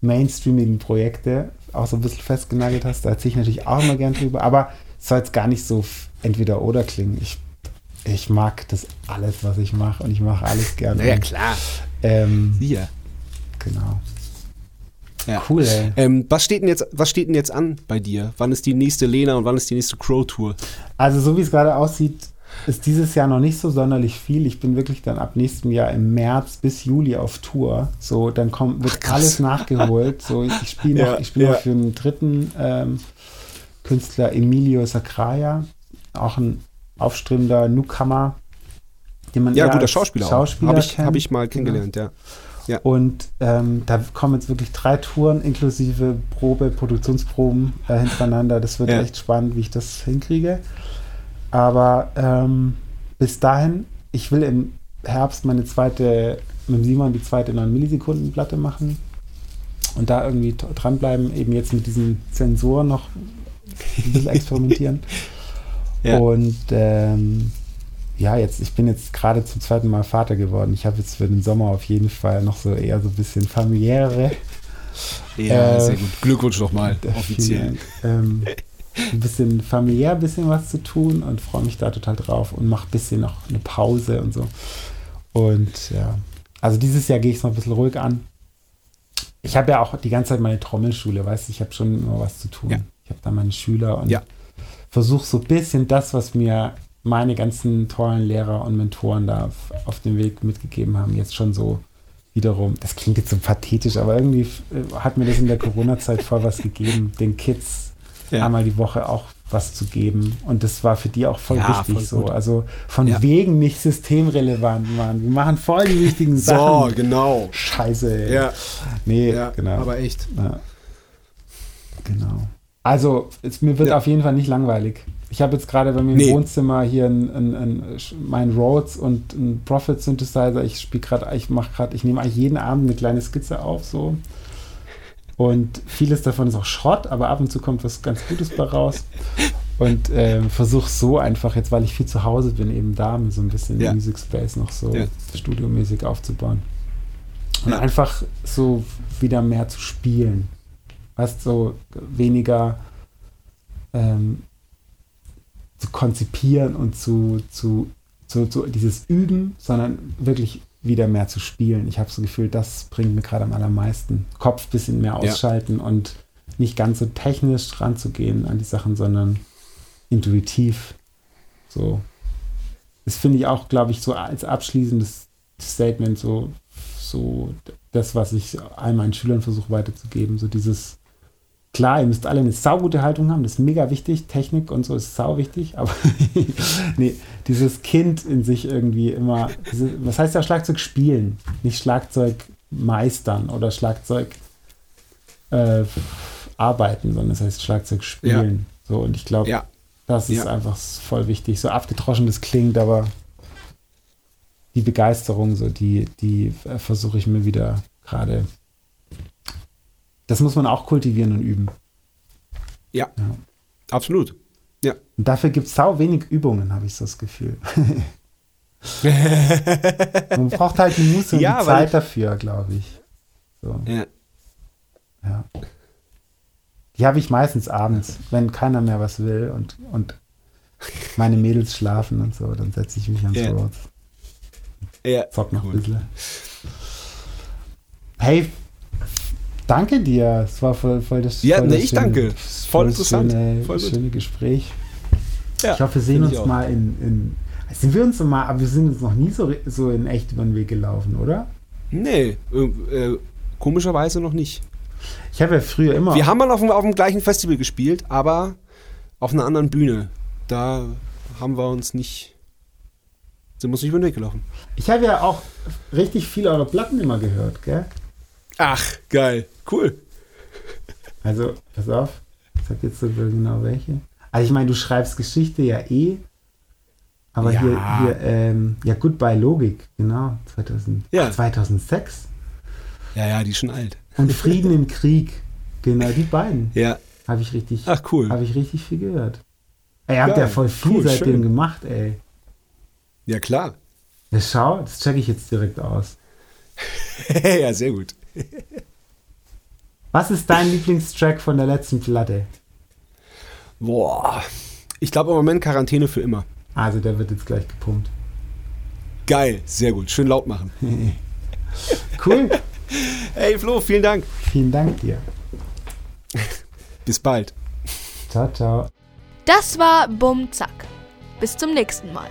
mainstreamigen Projekte auch so ein bisschen festgenagelt hast. Da erzähle ich natürlich auch immer gern drüber, aber es soll jetzt gar nicht so entweder oder klingen. Ich, ich mag das alles, was ich mache und ich mache alles gerne. Und, klar. Ähm, Hier. genau. Ja. Cool, ey. Ähm, was, steht denn jetzt, was steht denn jetzt an bei dir? Wann ist die nächste Lena und wann ist die nächste Crow-Tour? Also so wie es gerade aussieht, ist dieses Jahr noch nicht so sonderlich viel. Ich bin wirklich dann ab nächstem Jahr im März bis Juli auf Tour. So, dann kommt, wird krass. alles nachgeholt. So, ich, spiele noch, Ja, ich spiele ja. noch für einen dritten ähm, Künstler, Emilio Sacraia, auch ein aufstrebender Newcomer, den man Ja, guter Schauspieler, Schauspieler. Habe ich, hab ich mal kennengelernt, ja. Ja. Und ähm, da kommen jetzt wirklich drei Touren inklusive Probe, Produktionsproben äh, hintereinander. Das wird Ja. echt spannend, wie ich das hinkriege. Aber ähm, bis dahin, ich will im Herbst meine zweite, mit dem Simon die zweite 9 Millisekunden Platte machen und da irgendwie dranbleiben, eben jetzt mit diesen Sensoren noch ein bisschen experimentieren. *laughs* Ja. Und ähm, ja, jetzt, ich bin jetzt gerade zum zweiten Mal Vater geworden. Ich habe jetzt für den Sommer auf jeden Fall noch so eher so ein bisschen familiäre. Ja, Äh, sehr gut. Glückwunsch nochmal, äh, offiziell. Ähm, *laughs* ein bisschen familiär, ein bisschen was zu tun und freue mich da total drauf und mache ein bisschen noch eine Pause und so. Und ja, also dieses Jahr gehe ich es noch ein bisschen ruhig an. Ich habe ja auch die ganze Zeit meine Trommelschule, weißt du, ich habe schon immer was zu tun. Ja. Ich habe da meine Schüler und Ja. versuche so ein bisschen das, was mir meine ganzen tollen Lehrer und Mentoren da auf, auf dem Weg mitgegeben haben, jetzt schon so wiederum, das klingt jetzt so pathetisch, aber irgendwie hat mir das in der Corona-Zeit voll was gegeben, den Kids Ja. einmal die Woche auch was zu geben. Und das war für die auch voll Ja, wichtig voll so. Also von Ja. wegen nicht systemrelevant, Mann. Wir machen voll die wichtigen *laughs* So, Sachen. genau. Scheiße. ey. Ja, Nee, ja genau. aber echt. Genau. Also, es, mir wird auf jeden Fall nicht langweilig. Ich habe jetzt gerade bei mir Nee. im Wohnzimmer hier ein, ein, ein, mein Rhodes und ein Prophet Synthesizer. Ich spiele gerade, ich mache gerade, ich nehme eigentlich jeden Abend eine kleine Skizze auf, so. Und vieles davon ist auch Schrott, aber ab und zu kommt was ganz Gutes bei raus. Und ähm, versuche so einfach, jetzt weil ich viel zu Hause bin, eben da mir so ein bisschen Ja. Music Space noch so Ja. studiomäßig aufzubauen. Und Ja. einfach so wieder mehr zu spielen. Weißt so weniger ähm, zu konzipieren und zu, zu, zu, zu dieses Üben, sondern wirklich wieder mehr zu spielen. Ich habe so das Gefühl, das bringt mir gerade am allermeisten. Kopf ein bisschen mehr Ja. ausschalten und nicht ganz so technisch ranzugehen an die Sachen, sondern intuitiv. So. Das finde ich auch, glaube ich, so als abschließendes Statement so, so das, was ich all meinen Schülern versuche weiterzugeben. So dieses, klar, ihr müsst alle eine saugute Haltung haben, das ist mega wichtig. Technik und so ist sau wichtig, aber *laughs* nee, dieses Kind in sich irgendwie immer, diese, was heißt ja Schlagzeug spielen, nicht Schlagzeug meistern oder Schlagzeug äh, arbeiten, sondern es heißt Schlagzeug spielen. So, und ich glaube, Ja, das ist Ja. einfach voll wichtig. So abgedroschen das klingt, aber die Begeisterung, so die, die äh, versuche ich mir wieder gerade. Das muss man auch kultivieren und üben. ja, Ja. absolut. Ja. Und dafür gibt es sau wenig Übungen, habe ich so das Gefühl. *laughs* man braucht halt die Muße und Ja, die Zeit dafür, glaube ich. So, ja. ja. Die habe ich meistens abends, wenn keiner mehr was will und, und meine Mädels schlafen und so, dann setze ich mich ans Ja. Ja. Zock noch Cool. ein bisschen. Hey, danke dir. Es war voll, voll das Ja, voll nee, das ich danke. Voll interessant. Schöne, Voll schöne Gespräch. Ja, ich hoffe, wir sehen uns mal in, in. Sind wir uns mal, aber wir sind uns noch nie so, so in echt über den Weg gelaufen, oder? Nee, äh, komischerweise noch nicht. Ich habe ja früher immer. Wir haben mal auf dem, auf dem gleichen Festival gespielt, aber auf einer anderen Bühne. Da haben wir uns nicht. Sind wir uns nicht über den Weg gelaufen. ich habe ja auch richtig viele eure Platten immer gehört, gell? Ach, geil. Cool. Also, pass auf, ich sag jetzt sogar genau welche. Also ich meine, du schreibst Geschichte ja eh, aber Ja. hier, hier ähm, ja, Goodbye Logik, genau, 2000, Ja. ach, 2006. Ja, ja, die ist schon alt. Und *laughs* Frieden im Krieg, genau, die beiden Ja. habe ich richtig, Ach, cool. habe ich richtig viel gehört. Ey, ihr habt Geil. ja voll viel Cool, seitdem schön. gemacht, ey. Ja, klar. Ja, schau, das checke ich jetzt direkt aus. *laughs* ja, sehr gut. Was ist dein Lieblingstrack von der letzten Platte? Boah. Ich glaube im Moment Quarantäne für immer. Also, der wird jetzt gleich gepumpt. Geil, sehr gut. Schön laut machen. *laughs* Cool, *laughs* Hey Flo, vielen Dank. vielen Dank dir. *laughs* Bis bald. Ciao, ciao. Das war Bum Zack. Bis zum nächsten Mal.